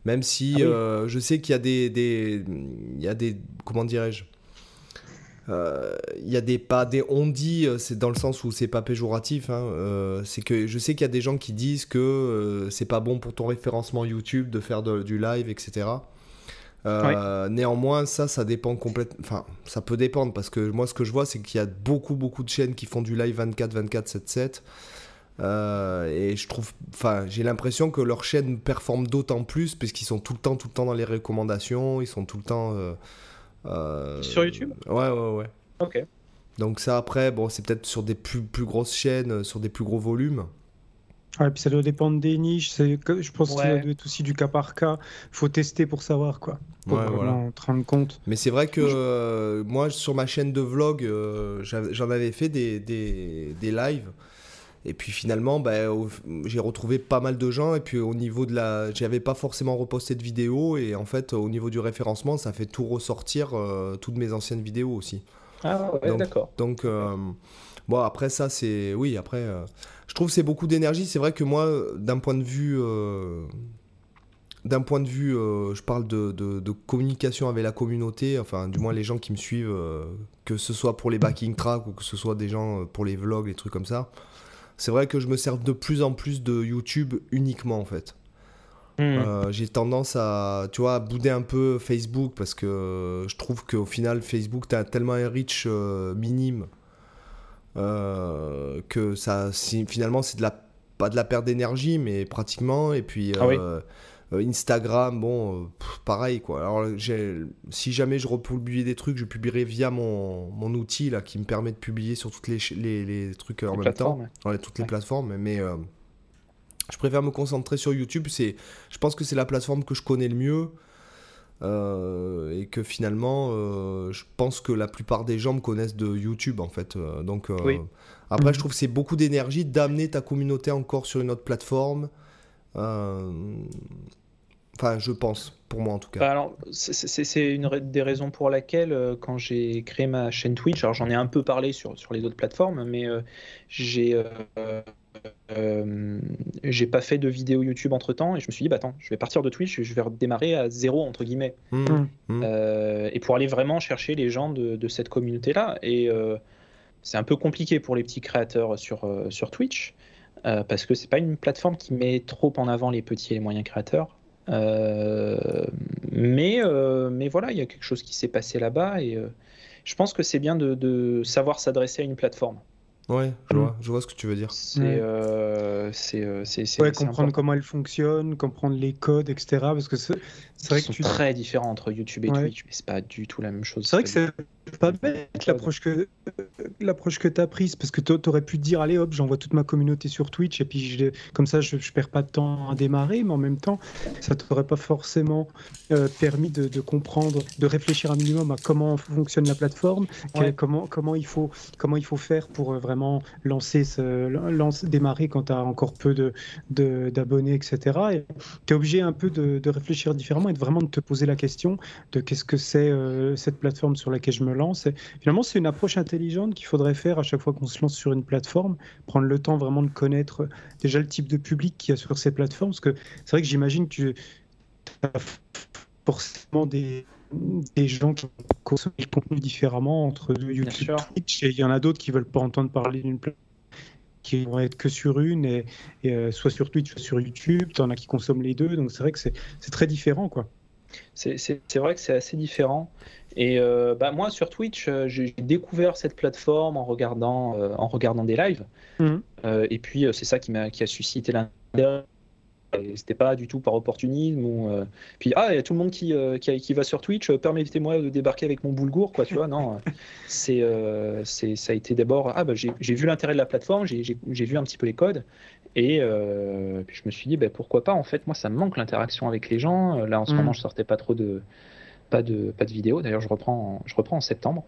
Même si Ah oui. euh, je sais qu'il y a des, des- il y a des, comment dirais-je, Euh, il y a des pas des on dit, euh, c'est dans le sens où c'est pas péjoratif. hein, euh, c'est que je sais qu'il y a des gens qui disent que euh, c'est pas bon pour ton référencement YouTube de faire de- du live, etc. Euh, Néanmoins, ça, ça dépend complètement. Enfin, ça peut dépendre parce que moi, ce que je vois, c'est qu'il y a beaucoup, beaucoup de chaînes qui font du live 24, 24, 7, 7. Euh, et je trouve, enfin, j'ai l'impression que leurs chaînes performent d'autant plus puisqu'ils sont tout le temps, tout le temps dans les recommandations, ils sont tout le temps. euh, euh, Sur YouTube? Ouais, ouais, ouais. Ok. Donc ça, après, bon, c'est peut-être sur des plus, plus grosses chaînes, euh, sur des plus gros volumes. Ouais, puis ça doit dépendre des niches. Je pense que ça Ouais. doit être aussi du cas par cas. faut tester pour savoir, quoi. Pour Ouais, voilà. te rendre compte. Mais c'est vrai que euh, moi, sur ma chaîne de vlog, euh, j'en avais fait des, des, des lives. Et puis finalement, bah, j'ai retrouvé pas mal de gens. Et puis au niveau de la. J'avais pas forcément reposté de vidéos. Et en fait, au niveau du référencement, ça fait tout ressortir, euh, toutes mes anciennes vidéos aussi. Ah ouais, d'accord. Donc, euh, bon, après ça, c'est. Oui, après. euh, je trouve que c'est beaucoup d'énergie. C'est vrai que moi, d'un point de vue. D'un point de vue, je parle de, de- de communication avec la communauté, enfin, du moins les gens qui me suivent, que ce soit pour les backing tracks ou que ce soit des gens pour les vlogs, les trucs comme ça. C'est vrai que je me sers de plus en plus de YouTube uniquement, en fait. Hmm. Euh, j'ai tendance à, tu vois, à bouder un peu Facebook parce que euh, je trouve qu'au final, Facebook, tu as tellement un reach euh, minime euh, que ça, si- finalement, c'est de la, pas de la perte d'énergie, mais pratiquement. Et puis Ah oui. Euh, Instagram, bon, euh, pff, pareil quoi. Alors, si jamais je republie des trucs, je publierai via mon, mon outil là qui me permet de publier sur toutes les, les, les trucs euh, en Les même temps. Ouais, toutes les plateformes, mais euh, je préfère me concentrer sur YouTube. C'est, je pense que c'est la plateforme que je connais le mieux. euh, et que finalement, euh, je pense que la plupart des gens me connaissent de YouTube en fait. donc Oui. après, Mhm. je trouve que c'est beaucoup d'énergie d'amener ta communauté encore sur une autre plateforme. Euh, Enfin, je pense, pour moi en tout cas. Bah alors, c'est- une des raisons pour laquelle, euh, quand j'ai créé ma chaîne Twitch, alors j'en ai un peu parlé sur, sur les autres plateformes, mais euh, j'ai euh, euh, j'ai pas fait de vidéo YouTube entre temps, et je me suis dit, bah attends, je vais partir de Twitch, je vais redémarrer à zéro, entre guillemets, Mhm. mhm. Euh, et pour aller vraiment chercher les gens de, de cette communauté-là. Et euh, c'est un peu compliqué pour les petits créateurs sur, euh, sur Twitch, euh, parce que c'est pas une plateforme qui met trop en avant les petits et les moyens créateurs. Euh, mais, euh, mais voilà, il y a quelque chose qui s'est passé là-bas et euh, je pense que c'est bien de, de savoir s'adresser à une plateforme. Ouais, je vois, je vois ce que tu veux dire. C'est euh, c'est, c'est- c'est- Ouais, c'est comprendre important. comment elle fonctionne, comprendre les codes, etc. Parce que c'est vrai que sont très différents entre YouTube et Twitch, mais c'est pas du tout la même chose. C'est vrai que c'est pas bête l'approche que l'approche que tu as prise parce que tu aurais pu te dire allez hop j'envoie toute ma communauté sur Twitch et puis je, comme ça je, je perds pas de temps à démarrer mais en même temps ça t'aurait pas forcément euh, permis de, de, comprendre de réfléchir un minimum à comment fonctionne la plateforme comment comment il faut comment il faut faire pour euh, vraiment lancer ce lance, démarrer quand tu as encore peu de d'abonnés etc et tu es obligé un peu de, de, réfléchir différemment et de vraiment de te poser la question de qu'est-ce que c'est euh, cette plateforme sur laquelle je me lance finalement c'est une approche intelligente qu'il faudrait faire à chaque fois qu'on se lance sur une plateforme, prendre le temps vraiment de connaître déjà le type de public qu'il y a sur ces plateformes. Parce que c'est vrai que j'imagine que tu as forcément des, des gens qui consomment le contenu différemment entre YouTube et Twitch, et il y en a d'autres qui veulent pas entendre parler d'une plateforme qui vont être que sur une, et, euh, soit sur Twitch, soit sur YouTube. Tu en as qui consomment les deux, donc c'est vrai que c'est très différent. quoi. C'est vrai que c'est assez différent. Et euh, bah, moi, sur Twitch, euh, j'ai découvert cette plateforme en regardant, euh, en regardant des lives. Mhm. et puis, c'est ça qui, a, qui a suscité l'intérêt. C'était pas du tout par opportunisme. Ou, puis, ah, il y a tout le monde qui, qui, qui va sur Twitch, permettez-moi de débarquer avec mon boulgour, quoi, tu vois. Non, c'est, ça a été d'abord, ah, bah, j'ai vu l'intérêt de la plateforme, j'ai vu un petit peu les codes. Et puis je me suis dit, bah, pourquoi pas, en fait, moi, ça me manque l'interaction avec les gens. Là, en ce mhm. moment, je sortais pas trop de pas de, pas de vidéo. D'ailleurs, je reprends, je reprends en septembre.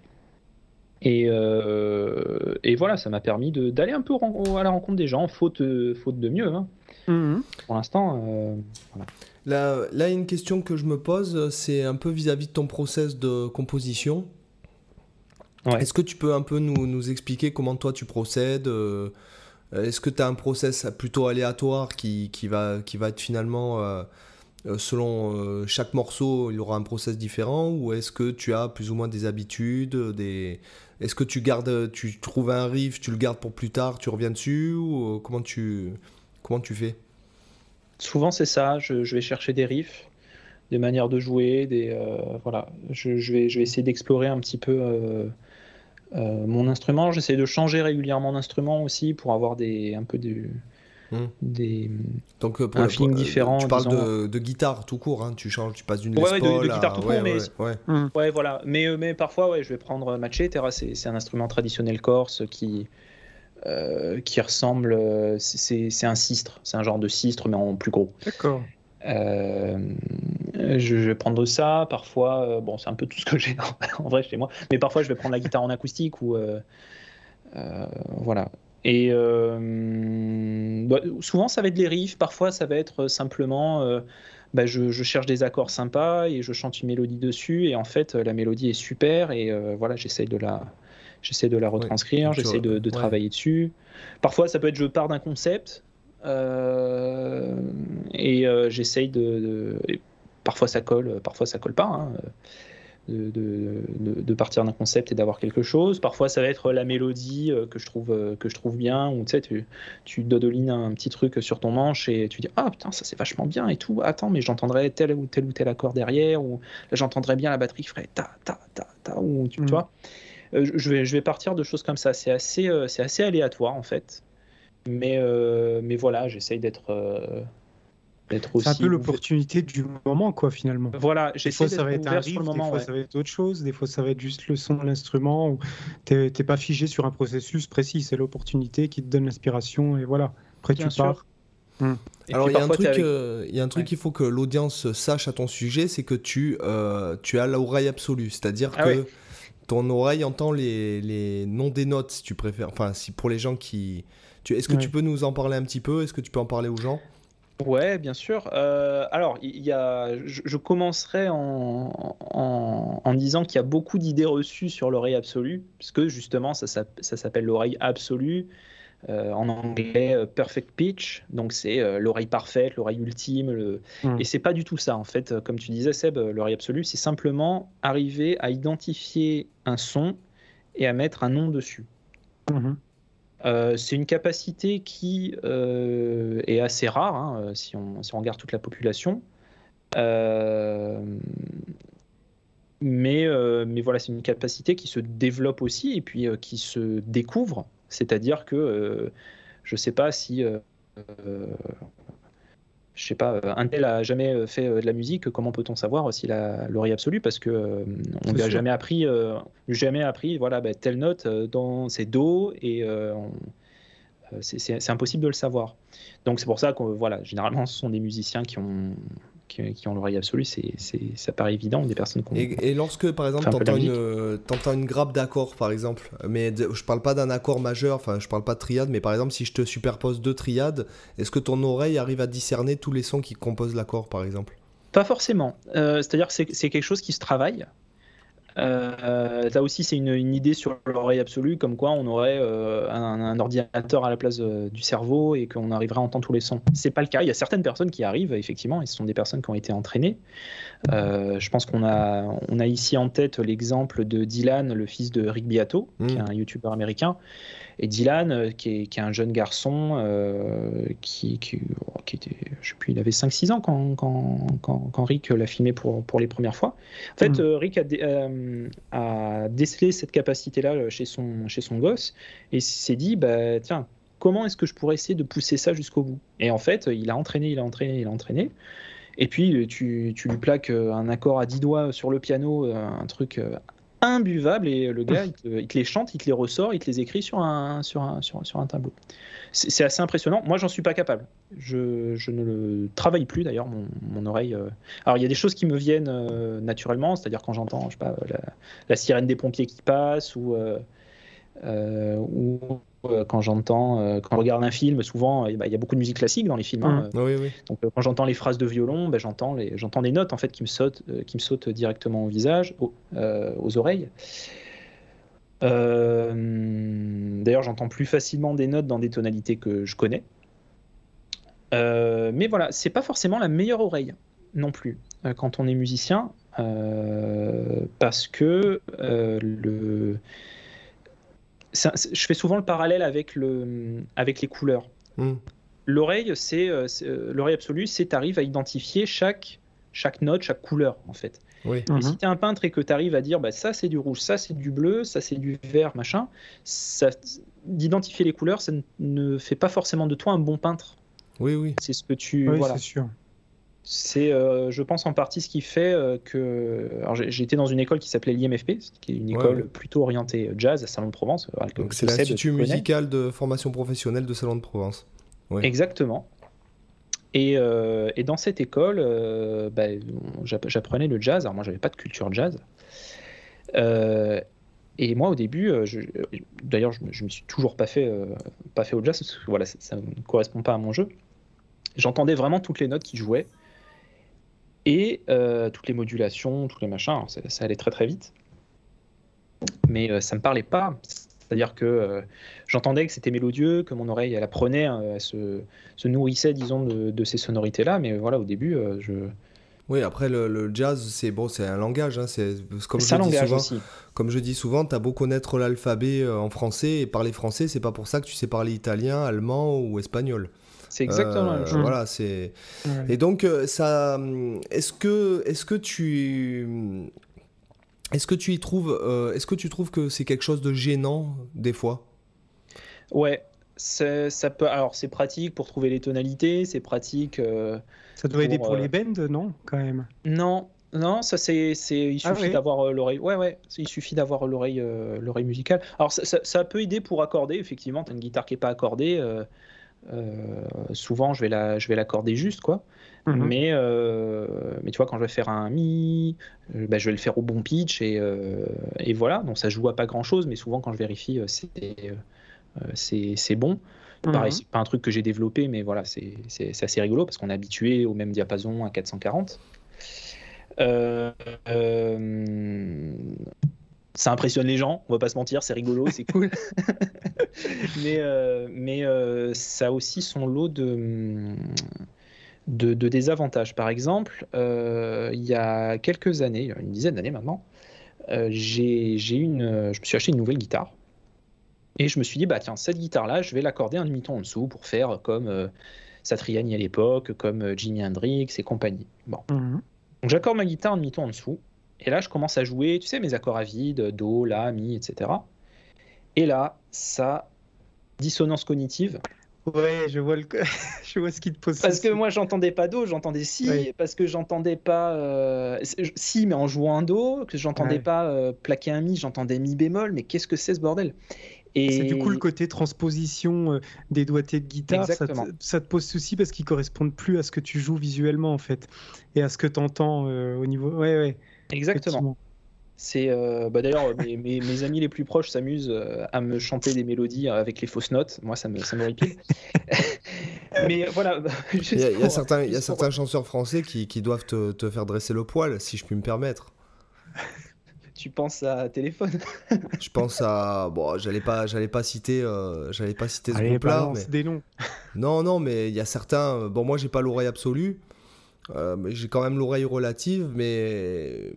Et, euh, et voilà, ça m'a permis d'aller un peu à la rencontre des gens, faute, faute de mieux. Hein. Mhm. Pour l'instant, euh, voilà. Là, là, une question que je me pose, c'est un peu vis-à-vis de ton process de composition. Est-ce que tu peux un peu nous, nous, expliquer comment toi tu procèdes euh, Est-ce que tu as un process plutôt aléatoire qui, qui, va, qui va être finalement euh, selon euh, chaque morceau, il y aura un process différent ou est-ce que tu as plus ou moins des habitudes des... Est-ce que tu gardes, tu trouves un riff, tu le gardes pour plus tard, tu reviens dessus ou comment tu, comment tu fais? Souvent c'est ça, je, vais chercher des riffs, des manières de jouer, des, voilà. Je, vais, je vais essayer d'explorer un petit peu mon instrument. J'essaie de changer régulièrement d'instrument aussi pour avoir des, un peu du, Hmm. des Donc, euh, pour, un feeling différent. Tu parles de, guitare tout court, hein. tu changes, tu passes d'une ouais, de, guitare tout court, mais hmm. ouais, voilà. Mais, euh, mais parfois, ouais, je vais prendre Machete, c'est un instrument traditionnel corse qui euh, qui ressemble, c'est un sistre, c'est un genre de sistre mais en plus gros. D'accord. je, vais prendre ça, parfois, bon, c'est un peu tout ce que j'ai en vrai chez moi, mais parfois je vais prendre la guitare en acoustique ou voilà. Et euh, bah, souvent, ça va être des riffs, parfois, ça va être simplement. Euh, bah, je, cherche des accords sympas et je chante une mélodie dessus. Et en fait, la mélodie est super et euh, voilà, j'essaie de la, j'essaie de la retranscrire, j'essaie de, travailler dessus. Parfois, ça peut être je pars d'un concept et j'essaye de, Parfois, ça colle, parfois, ça colle pas. Hein de, de, partir d'un concept et d'avoir quelque chose. Parfois, ça va être la mélodie euh, que je trouve, euh, que je trouve bien, ou tu sais, tu, tu dodolines un petit truc sur ton manche et tu dis Ah putain, ça c'est vachement bien et tout. Attends, mais j'entendrai tel ou tel ou tel accord derrière, ou là j'entendrai bien la batterie qui ferait ta ta ta ta, ou tu, mm. vois. Euh, je, vais, je vais partir de choses comme ça. C'est assez, c'est assez aléatoire en fait. Mais, mais voilà, j'essaye d'être c'est un peu l'opportunité du moment, quoi, finalement. Voilà, des fois ça va être un riff, des fois ça va être autre chose, des fois ça va être juste le son de l'instrument, ou t'es pas figé sur un processus précis, c'est l'opportunité qui te donne l'inspiration, et voilà. Après tu pars. Hmm. Alors il y, a un truc, euh, il y a un truc qu'il faut que l'audience sache à ton sujet, c'est que tu, euh, tu as l'oreille absolue, c'est-à-dire ah que ton oreille entend les, les noms des notes, si tu préfères. Enfin, si pour les gens qui... Est-ce que tu peux nous en parler un petit peu? Est-ce que tu peux en parler aux gens? Ouais, bien sûr. Euh, alors, il y a, je, commencerai en, en, disant qu'il y a beaucoup d'idées reçues sur l'oreille absolue, puisque justement, ça, ça, s'appelle l'oreille absolue. Euh, en anglais, euh, perfect pitch, donc c'est l'oreille parfaite, l'oreille ultime. Le... Hmm. Et c'est pas du tout ça, en fait. Comme tu disais, Seb, l'oreille absolue, c'est simplement arriver à identifier un son et à mettre un nom dessus. Euh, c'est une capacité qui euh, est assez rare hein, euh, si, on, si, on, regarde toute la population. mais, mais voilà, c'est une capacité qui se développe aussi et puis qui se découvre. C'est-à-dire que je ne sais pas si je sais pas, un tel a jamais fait de la musique, comment peut-on savoir s'il a l'oreille absolue? Parce que on lui a jamais appris, jamais appris, voilà, bah, telle note dans c'est do et c'est impossible de le savoir. Donc c'est pour ça que voilà, généralement ce sont des musiciens qui ont qui, ont l'oreille absolue, c'est, ça paraît évident, des personnes qui et, et, lorsque, par exemple, tu entends, une, une grappe d'accords, par exemple, mais je parle pas d'un accord majeur, enfin, je parle pas de triade, mais par exemple, si je te superpose deux triades, est-ce que ton oreille arrive à discerner tous les sons qui composent l'accord, par exemple? Pas forcément. Euh, c'est-à-dire que c'est, quelque chose qui se travaille. Euh, là aussi, c'est une, idée sur l'oreille absolue, comme quoi on aurait euh, un, ordinateur à la place euh, du cerveau et qu'on arriverait à entendre tous les sons. C'est pas le cas. Il y a certaines personnes qui arrivent, effectivement, et ce sont des personnes qui ont été entraînées. Je pense qu'on a, on a ici en tête l'exemple de Dylan, le fils de Rick Beato, qui est mm. un youtubeur américain, et Dylan, euh, qui est, un jeune garçon euh, qui, oh, qui, était, je sais plus, il avait 5-6 ans quand, quand, Rick l'a filmé pour, pour les premières fois. En fait, mm. euh, Rick a, décelé cette capacité-là chez son, chez son gosse et s'est dit, bah, tiens, comment est-ce que je pourrais essayer de pousser ça jusqu'au bout? Et en fait, il a entraîné, il a entraîné, il a entraîné. Et puis, tu, tu, lui plaques un accord à 10 doigts sur le piano, un truc imbuvable et le gars, il te, les chante, il te les ressort, il te les écrit sur un, sur un, sur, un tableau. C'est assez impressionnant. Moi, j'en suis pas capable. Je, je, ne le travaille plus d'ailleurs, mon, mon, oreille. Euh. Alors, il y a des choses qui me viennent euh, naturellement, c'est-à-dire quand j'entends, je sais pas, la, sirène des pompiers qui passe ou, euh, ou euh, quand j'entends, euh, quand je regarde un film, souvent il y a beaucoup de musique classique dans les films. Hein. Mmh. Oui, oui. Donc quand j'entends les phrases de violon, ben, j'entends les, j'entends des notes en fait qui me sautent, qui me sautent directement au visage, aux oreilles. D'ailleurs, j'entends plus facilement des notes dans des tonalités que je connais. mais voilà, c'est pas forcément la meilleure oreille non plus quand on est musicien, parce que le je fais souvent le parallèle avec, le, avec les couleurs. Hmm. L'oreille, c'est euh, euh, l'oreille absolue, c'est tu arrives à identifier chaque, chaque note, chaque couleur en fait. Oui. Et si mhm. tu es un peintre et que tu arrives à dire bah, ça c'est du rouge, ça c'est du bleu, ça c'est du vert, machin, d'identifier les couleurs, ça ne fait pas forcément de toi un bon peintre. Oui, oui. C'est ce que tu. Oui, voilà. c'est sûr. C'est, euh, je pense, en partie ce qui fait euh, que. Alors, été dans une école qui s'appelait l'IMFP, qui est une école plutôt orientée jazz à Salon de Provence. Euh, Donc, c'est l'Institut musical de formation professionnelle de Salon de Provence. Exactement. Et, et, dans cette école, bah, j'apprenais le jazz. Alors, moi, j'avais pas de culture jazz. et moi, au début, d'ailleurs, je, je me suis toujours pas fait, pas fait au jazz parce que voilà, ça ne correspond pas à mon jeu. J'entendais vraiment toutes les notes qui jouaient et euh, toutes les modulations, tous les machins, ça, allait très très vite. Mais euh, ça me parlait pas. C'est-à-dire que euh, j'entendais que c'était mélodieux, que mon oreille elle apprenait, elle se, se, nourrissait, disons, de, ces sonorités-là. Mais voilà, au début, je. Oui, après le, jazz, c'est bon, c'est un langage. Hein, c'est comme je un dis souvent. Aussi. Comme je dis souvent, as beau connaître l'alphabet en français et parler français, c'est pas pour ça que tu sais parler italien, allemand ou espagnol. C'est exactement la même euh, chose. Voilà, c'est. Et donc, euh, ça. Est-ce que, est-ce que tu. Est-ce que tu y trouves. Euh, est-ce que tu trouves que c'est quelque chose de gênant, des fois? Ouais. Ça peut, alors c'est pratique pour trouver les tonalités, c'est pratique. ça doit aider pour les bends, non Quand même? Non, non, ça c'est, il ah suffit d'avoir l'oreille. Ouais, ouais, il suffit d'avoir l'oreille, l'oreille musicale. Alors ça, ça, peut aider pour accorder. Effectivement, tu as une guitare qui est pas accordée. Euh, souvent, je vais la, je vais l'accorder juste, quoi. Mhm. Mais, euh, mais tu vois, quand je vais faire un mi, bah, je vais le faire au bon pitch et, et, voilà. Donc ça joue à pas grand chose, mais souvent quand je vérifie, c'est c'est bon. Pareil, mhm. c'est pas un truc que j'ai développé, mais voilà, c'est assez rigolo parce qu'on est habitué au même diapason à 440. Euh, ça impressionne les gens, on va pas se mentir, c'est rigolo, c'est cool. mais euh, mais euh, ça a aussi son lot de, de, désavantages. Par exemple, euh, il y a quelques années, une dizaine d'années maintenant, j'ai une, je me suis acheté une nouvelle guitare. Et je me suis dit, bah tiens, cette guitare-là, je vais l'accorder un demi-ton en dessous pour faire comme Satriani à l'époque, comme Jimi Hendrix et compagnie. Bon. Mhm. Donc j'accorde ma guitare un demi-ton en dessous. Et là, je commence à jouer, tu sais, mes accords à vide, Do, La, Mi, etc. Et là, ça, dissonance cognitive, Ouais, je vois, le... je vois ce qui te pose. Parce que moi, j'entendais pas Do, j'entendais Si, parce que j'entendais pas euh, Si, mais en jouant un Do, que j'entendais pas euh, plaquer un Mi, j'entendais Mi bémol, mais qu'est-ce que c'est ce bordel? Et... C'est du coup le côté transposition euh, des doigtés de guitare, ça te, ça te, pose souci parce qu'ils correspondent plus à ce que tu joues visuellement en fait, et à ce que tu entends au niveau. Ouais, ouais. Exactement. C'est euh, bah d'ailleurs mes, mes, amis les plus proches s'amusent euh, à me chanter des mélodies avec les fausses notes. Moi, ça me ça m'horripile. Mais voilà. Il y, a, certains, il y a certains chanteurs français qui, qui doivent te, te, faire dresser le poil, si je puis me permettre. Tu penses à téléphone? Je pense à bon, j'allais pas j'allais pas citer euh, j'allais pas citer ce groupe-là. Mais... des noms. Non non, mais il y a certains. Bon, moi j'ai pas l'oreille absolue. Mais j'ai quand même l'oreille relative, mais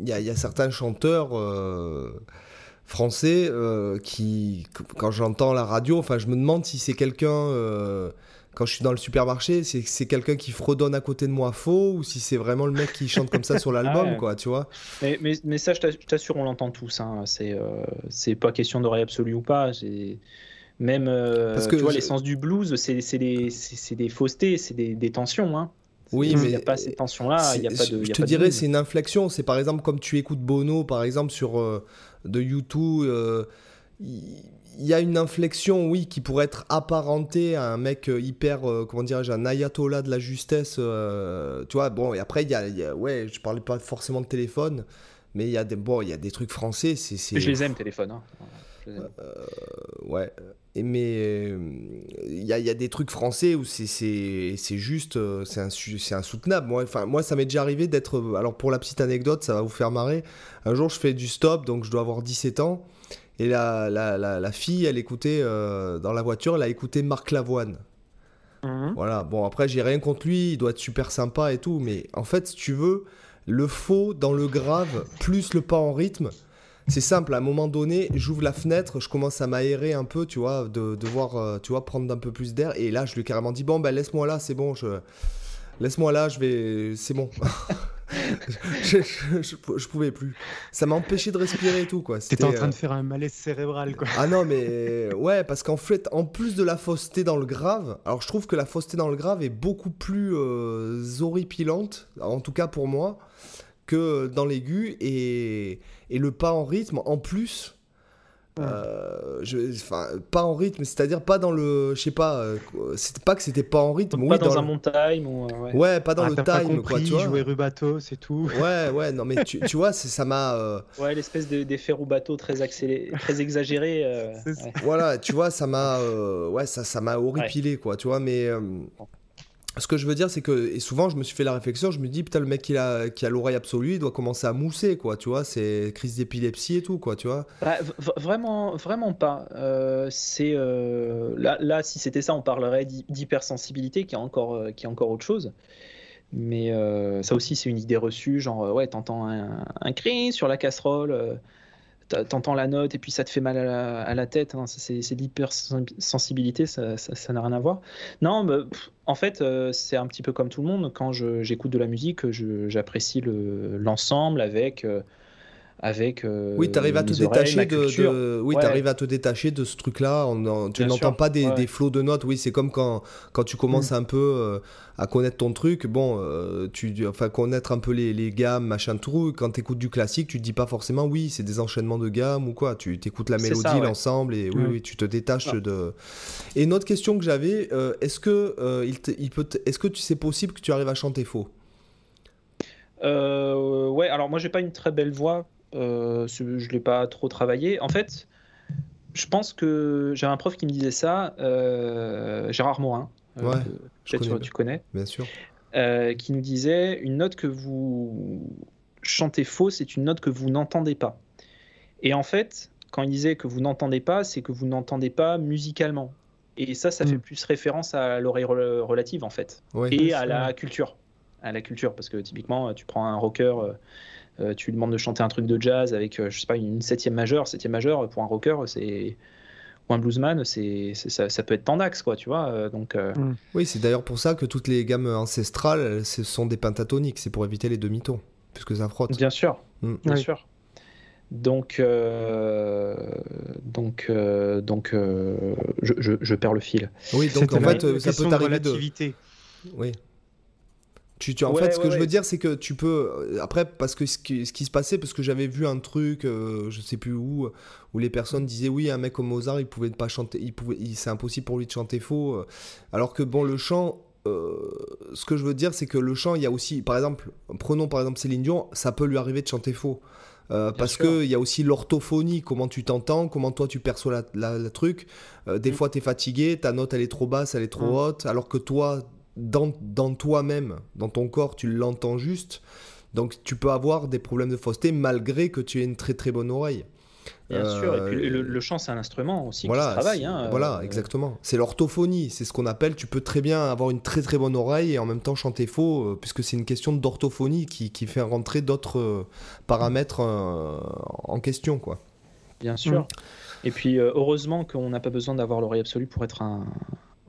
il y, a certains chanteurs euh, français euh, qui, quand j'entends la radio, enfin, je me demande si c'est quelqu'un, euh, quand je suis dans le supermarché, si c'est quelqu'un qui fredonne à côté de moi faux ou si c'est vraiment le mec qui chante comme ça sur l'album, ah quoi, tu vois. Mais, mais, mais ça, je t'assure, on l'entend tous. Hein. C'est, pas question d'oreille absolue ou pas. Même, Parce que tu vois, l'essence du blues, c'est des, des faussetés, c'est des, des tensions. Hein. Oui, mais il n'y a pas ces tensions-là. Il a pas de. Je te dirais, c'est une inflexion. C'est par exemple comme tu écoutes Bono, par exemple sur euh, de YouTube. Euh, il y a une inflexion, oui, qui pourrait être apparentée à un mec euh, hyper, comment dirais-je, un ayatollah de la justesse, tu vois. Bon, et après, il y a, ouais, je parlais pas forcément de téléphone, mais il y a des, bon, il y a des trucs français. C'est, Je les aime, téléphone. Hein. Ouais mais il y, y, a des trucs français où c'est juste, euh, c'est insoutenable. Moi, enfin, moi ça m'est déjà arrivé d'être. Euh, alors, pour la petite anecdote, ça va vous faire marrer. Un jour, je fais du stop, donc je dois avoir 17 ans. Et la, la, la, fille, elle écoutait euh, dans la voiture, elle a écouté Marc Lavoine. Mhm. Voilà, bon, après, j'ai rien contre lui, il doit être super sympa et tout. Mais en fait, si tu veux, le faux dans le grave, plus le pas en rythme, c'est simple, à un moment donné, j'ouvre la fenêtre, je commence à m'aérer un peu, tu vois, de, de voir, euh, tu vois, prendre un peu plus d'air. Et là, je lui ai carrément dit, bon, ben laisse-moi là, c'est bon, je... laisse-moi là, je vais, c'est bon. je, je, pouvais plus. Ça m'a empêché de respirer et tout, quoi. T'étais en train de euh, faire un malaise cérébral, quoi. Ah non, mais ouais, parce qu'en fait, en plus de la fausseté dans le grave, alors je trouve que la fausseté dans le grave est beaucoup plus euh, horripilante, en tout cas pour moi que dans l'aigu et, et, le pas en rythme en plus. Euh, enfin, pas en rythme, c'est-à-dire pas dans le, je sais pas, euh, c'était pas que c'était pas en rythme, pas dans, un montage ou euh, ouais. pas dans ah, le time, quoi, tu vois. Jouer rubato, c'est tout. Ouais, ouais, non mais tu, tu vois, ça m'a. Ouais, l'espèce d'effet rubato très accéléré, très exagéré. Voilà, tu vois, ça m'a, ouais, ça, ça m'a horripilé, quoi, tu vois, mais ce que je veux dire, c'est que et souvent, je me suis fait la réflexion, je me dis, putain, le mec qui a, l'oreille absolue, il doit commencer à mousser, quoi, tu vois, c'est crise d'épilepsie et tout, quoi, tu vois. Bah, vraiment, vraiment pas. Euh, c'est euh, là, là, si c'était ça, on parlerait d'hypersensibilité, qui est encore, euh, qui est encore autre chose. Mais ça aussi, c'est une idée reçue, genre, ouais, t'entends un, cri sur la casserole t'entends la note et puis ça te fait mal à la, tête, hein. c'est de l'hypersensibilité, ça n'a rien à voir. Non, bah, en fait, euh, c'est un petit peu comme tout le monde. Quand j'écoute de la musique, j'apprécie l'ensemble avec. Euh, avec euh, oui, tu arrives à te détacher de, oui, arrives à te détacher de ce truc-là. Tu n'entends pas des, des, flots de notes. Oui, c'est comme quand, quand tu commences mm. un peu à connaître ton truc, bon, euh, tu, enfin, connaître un peu les, les gammes, machin, tout. Quand tu écoutes du classique, tu te dis pas forcément oui, c'est des enchaînements de gammes ou quoi. Tu écoutes la mélodie, l'ensemble, et oui, oui, tu te détaches de. Et une autre question que j'avais, euh, est-ce que, euh, il, il peut est-ce que c'est possible que tu arrives à chanter faux? Ouais, alors moi j'ai pas une très belle voix, je l'ai pas trop travaillé. En fait, je pense que j'avais un prof qui me disait ça, Gérard Morin. Ouais peut-être tu connais. Bien sûr. Euh, qui nous disait une note que vous chantez faux, c'est une note que vous n'entendez pas. Et en fait, quand il disait que vous n'entendez pas, c'est que vous n'entendez pas musicalement. Et ça, ça fait hmm. plus référence à l'oreille relative en fait, et à la culture, à la culture, parce que typiquement, tu prends un rocker. Euh, euh, tu lui demandes de chanter un truc de jazz avec, je sais pas, une septième majeure. Septième majeure, pour un rocker, c'est ou un bluesman, c'est, ça, ça, peut être tendax, quoi, tu vois. Euh, donc, euh. mm. Oui, c'est d'ailleurs pour ça que toutes les gammes ancestrales, ce sont des pentatoniques, c'est pour éviter les demi-tons, puisque ça frotte. Bien sûr, mm. bien sûr. Donc, donc, donc, je, je, je, perds le fil. Oui, donc en fait, ça peut t'arriver de. Oui. Tu, tu, en fait, ce que je veux dire, c'est que tu peux. Euh, après, parce que ce qui, ce qui se passait, parce que j'avais vu un truc, euh, je sais plus où, où les personnes disaient oui, un mec comme Mozart, il pouvait pas chanter, il pouvait, c'est impossible pour lui de chanter faux. Euh. alors que bon, le chant, ce que je veux dire, c'est que le chant, il y a aussi, par exemple, prenons par exemple Céline Dion, ça peut lui arriver de chanter faux. parce qu'il y a aussi l'orthophonie, comment tu t'entends, comment toi tu perçois la, la, truc. des mm. fois, tu es fatigué, ta note elle est trop basse, elle est trop mm. haute, alors que toi, dans, toi-même, dans ton corps, tu l'entends juste. Donc tu peux avoir des problèmes de fausseté malgré que tu aies une très très bonne oreille. Bien sûr, et puis le, euh, chant c'est un instrument aussi voilà, qui se travaille. Hein, voilà, euh, exactement. C'est l'orthophonie, c'est ce qu'on appelle, tu peux très bien avoir une très très bonne oreille et en même temps chanter faux, euh, puisque c'est une question d'orthophonie qui, qui, fait rentrer d'autres paramètres en question. quoi. Bien sûr. Mm. Et puis heureusement qu'on n'a pas besoin d'avoir l'oreille absolue pour être un,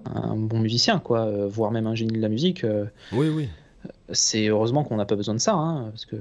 un bon musicien, quoi, euh, voire même un génie de la musique. Euh, oui, oui. C'est heureusement qu'on n'a pas besoin de ça, hein, parce que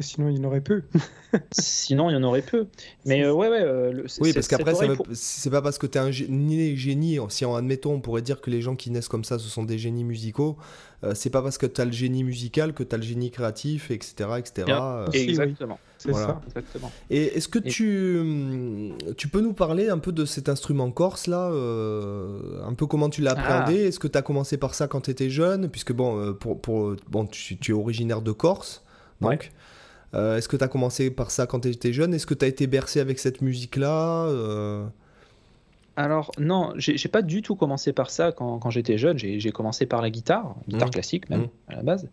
sinon il y en aurait peu. sinon il y en aurait peu. Mais euh, ouais, ouais. oui, parce qu'après, c'est pas parce que tu es un génie, si en admettons, on pourrait dire que les gens qui naissent comme ça, ce sont des génies musicaux. Euh, c'est pas parce que tu as le génie musical que tu as le génie créatif, etc. etc. Euh, exactement. C'est ça. Exactement. Et est-ce que tu, hum, tu peux nous parler un peu de cet instrument corse là euh, Un peu comment tu l'as appréhendé? Ah. Est-ce que tu as commencé par ça quand tu étais jeune? Puisque bon, pour, pour, bon tu, es originaire de Corse, donc. Est-ce que tu as commencé par ça quand tu étais jeune? Est-ce que tu as été bercé avec cette musique-là alors non, j'ai pas du tout commencé par ça quand, j'étais jeune. J'ai commencé par la guitare, guitare mmh. classique même mmh. à la base.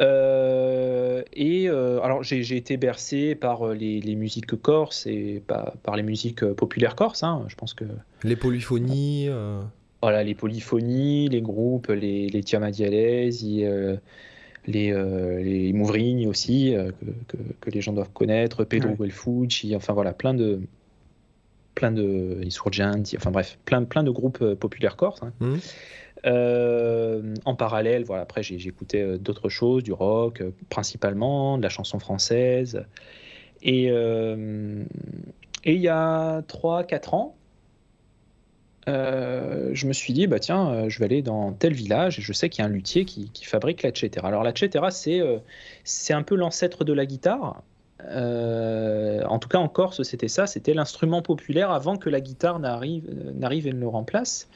Euh, et euh, alors j'ai été bercé par euh, les, musiques corses et par, par les musiques populaires corses. Hein. je pense que les polyphonies. Voilà, les polyphonies, les groupes, les, les Tiamadialesi, les, les Mouvrignes aussi, que, les gens doivent connaître, Pedro ouais. enfin voilà, plein de, plein de enfin bref, plein, plein de groupes euh, populaires corses. Hein. Mmh. Euh, en parallèle, voilà, après j'ai écouté euh, d'autres choses, du rock principalement, de la chanson française. Et, et il y a 3-4 ans, je me suis dit, bah tiens, je vais aller dans tel village et je sais qu'il y a un luthier qui, qui fabrique la chetera. Alors la chetera, c'est c'est un peu l'ancêtre de la guitare, euh, en tout cas en Corse, c'était ça, c'était l'instrument populaire avant que la guitare n'arrive et ne le remplace.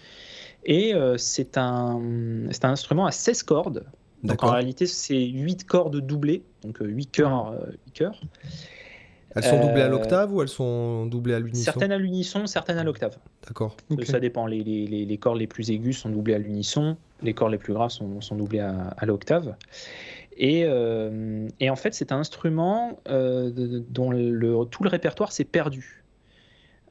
Et euh, c'est un, un instrument à 16 cordes. Donc en réalité, c'est 8 cordes doublées, donc 8 cœurs. 8 cœurs. Elles sont doublées à euh, l'octave ou elles sont doublées à l'unisson? Certaines à l'unisson, certaines à l'octave. D'accord. Ça dépend. Les, les, les, cordes les plus aiguës sont doublées à l'unisson, les cordes les plus graves sont, sont doublées à, à l'octave. Euh, et, en fait, c'est un instrument euh, dont le, tout le répertoire s'est perdu.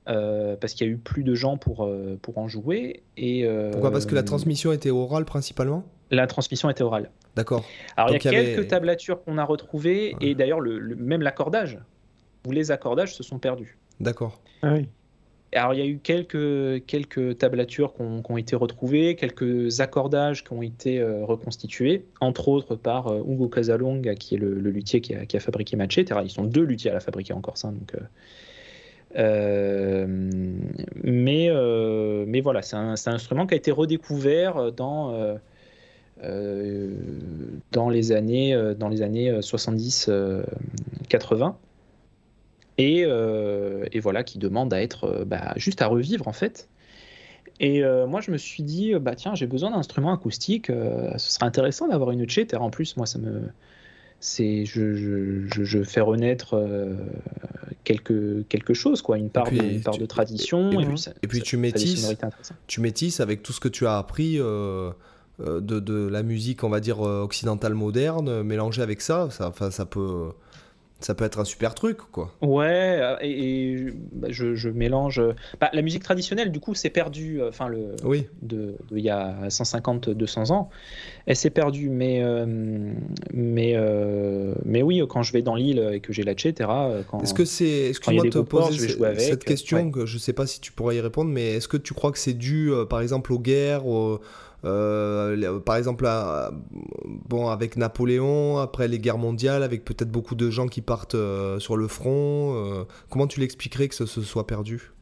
Euh, parce qu'il y a eu plus de gens pour, pour en jouer. Et, Pourquoi? Parce que la transmission était orale principalement? La transmission était orale. D'accord. Alors il y a quelques tablatures qu'on a retrouvées, et d'ailleurs le, même l'accordage, ou les accordages se sont perdus. D'accord. Ah oui. Alors, il y a eu quelques, quelques tablatures qui ont, été retrouvées, quelques accordages qui ont été euh, reconstitués, entre autres par euh, Ugo Casalonga, qui est le, luthier qui a, fabriqué Machete. Ils sont deux luthiers à la fabriquer encore ça. Donc, euh, mais, mais voilà, c'est un, instrument qui a été redécouvert dans, dans les années, dans les années 70-80. Euh, et, voilà, qui demande à être euh, bah, juste à revivre en fait. Et euh, moi, je me suis dit, bah tiens, j'ai besoin d'un instrument acoustique. ce serait intéressant d'avoir une et En plus, moi, ça me, c'est, je, je, je, fais renaître quelque quelque chose, quoi, une part, de, part de tradition. Et, puis, tu métisses, tu métisses avec tout ce que tu as appris. de, de, la musique, on va dire occidentale moderne, mélangé avec ça, ça, ça peut, ça peut être un super truc, quoi. Ouais, euh, et, bah, je, mélange. Euh, bah, la musique traditionnelle, du coup, s'est perdue. Euh, enfin, le. Oui. De, il y a 150, 200 ans, elle s'est perdue. Mais, mais, mais oui, quand je vais dans l'île et que j'ai la etc. Est-ce que c'est. Excuse-moi de te poser cette question, que je sais pas si tu pourrais y répondre, mais est-ce que tu crois que c'est dû, par exemple, aux guerres, par exemple, bon, avec Napoléon, après les guerres mondiales, avec peut-être beaucoup de gens qui partent sur le front. comment tu l'expliquerais que ce, se soit perdu?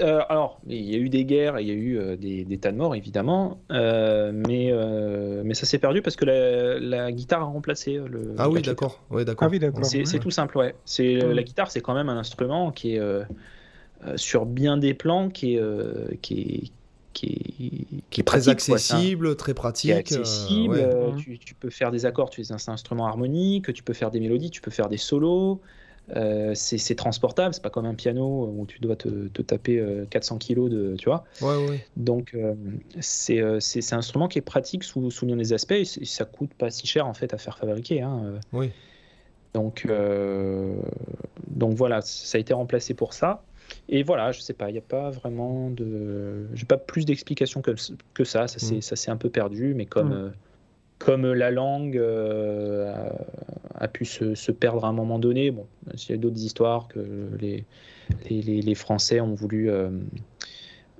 Euh, alors, il y a eu des guerres il y a eu euh, des, tas de morts, évidemment, euh, mais, mais ça s'est perdu parce que la, guitare a remplacé le. Ah oui, d'accord. Ouais, d'accord. Ah c'est tout simple, ouais. C'est La guitare, c'est quand même un instrument qui est sur bien des plans, qui est, qui est, qui est, très accessible, très pratique. accessible, tu, tu, peux faire des accords, tu es un instrument harmonique, tu peux faire des mélodies, tu peux faire des solos. Euh, c'est transportable, c'est pas comme un piano où tu dois te, taper 400 euh, kilos de, tu vois. Donc euh, c'est un instrument qui est pratique sous, sous bien des aspects et, ça coûte pas si cher en fait à faire fabriquer. Hein. Oui. Donc donc voilà, ça a été remplacé pour ça. Et voilà, je sais pas, il n'y a pas vraiment de, j'ai pas plus d'explications que, que ça. Ça s'est mm. un peu perdu, mais comme mm comme la langue euh, a, pu se, perdre à un moment donné. Bon, il y a d'autres histoires que les, les, Français ont voulu, euh,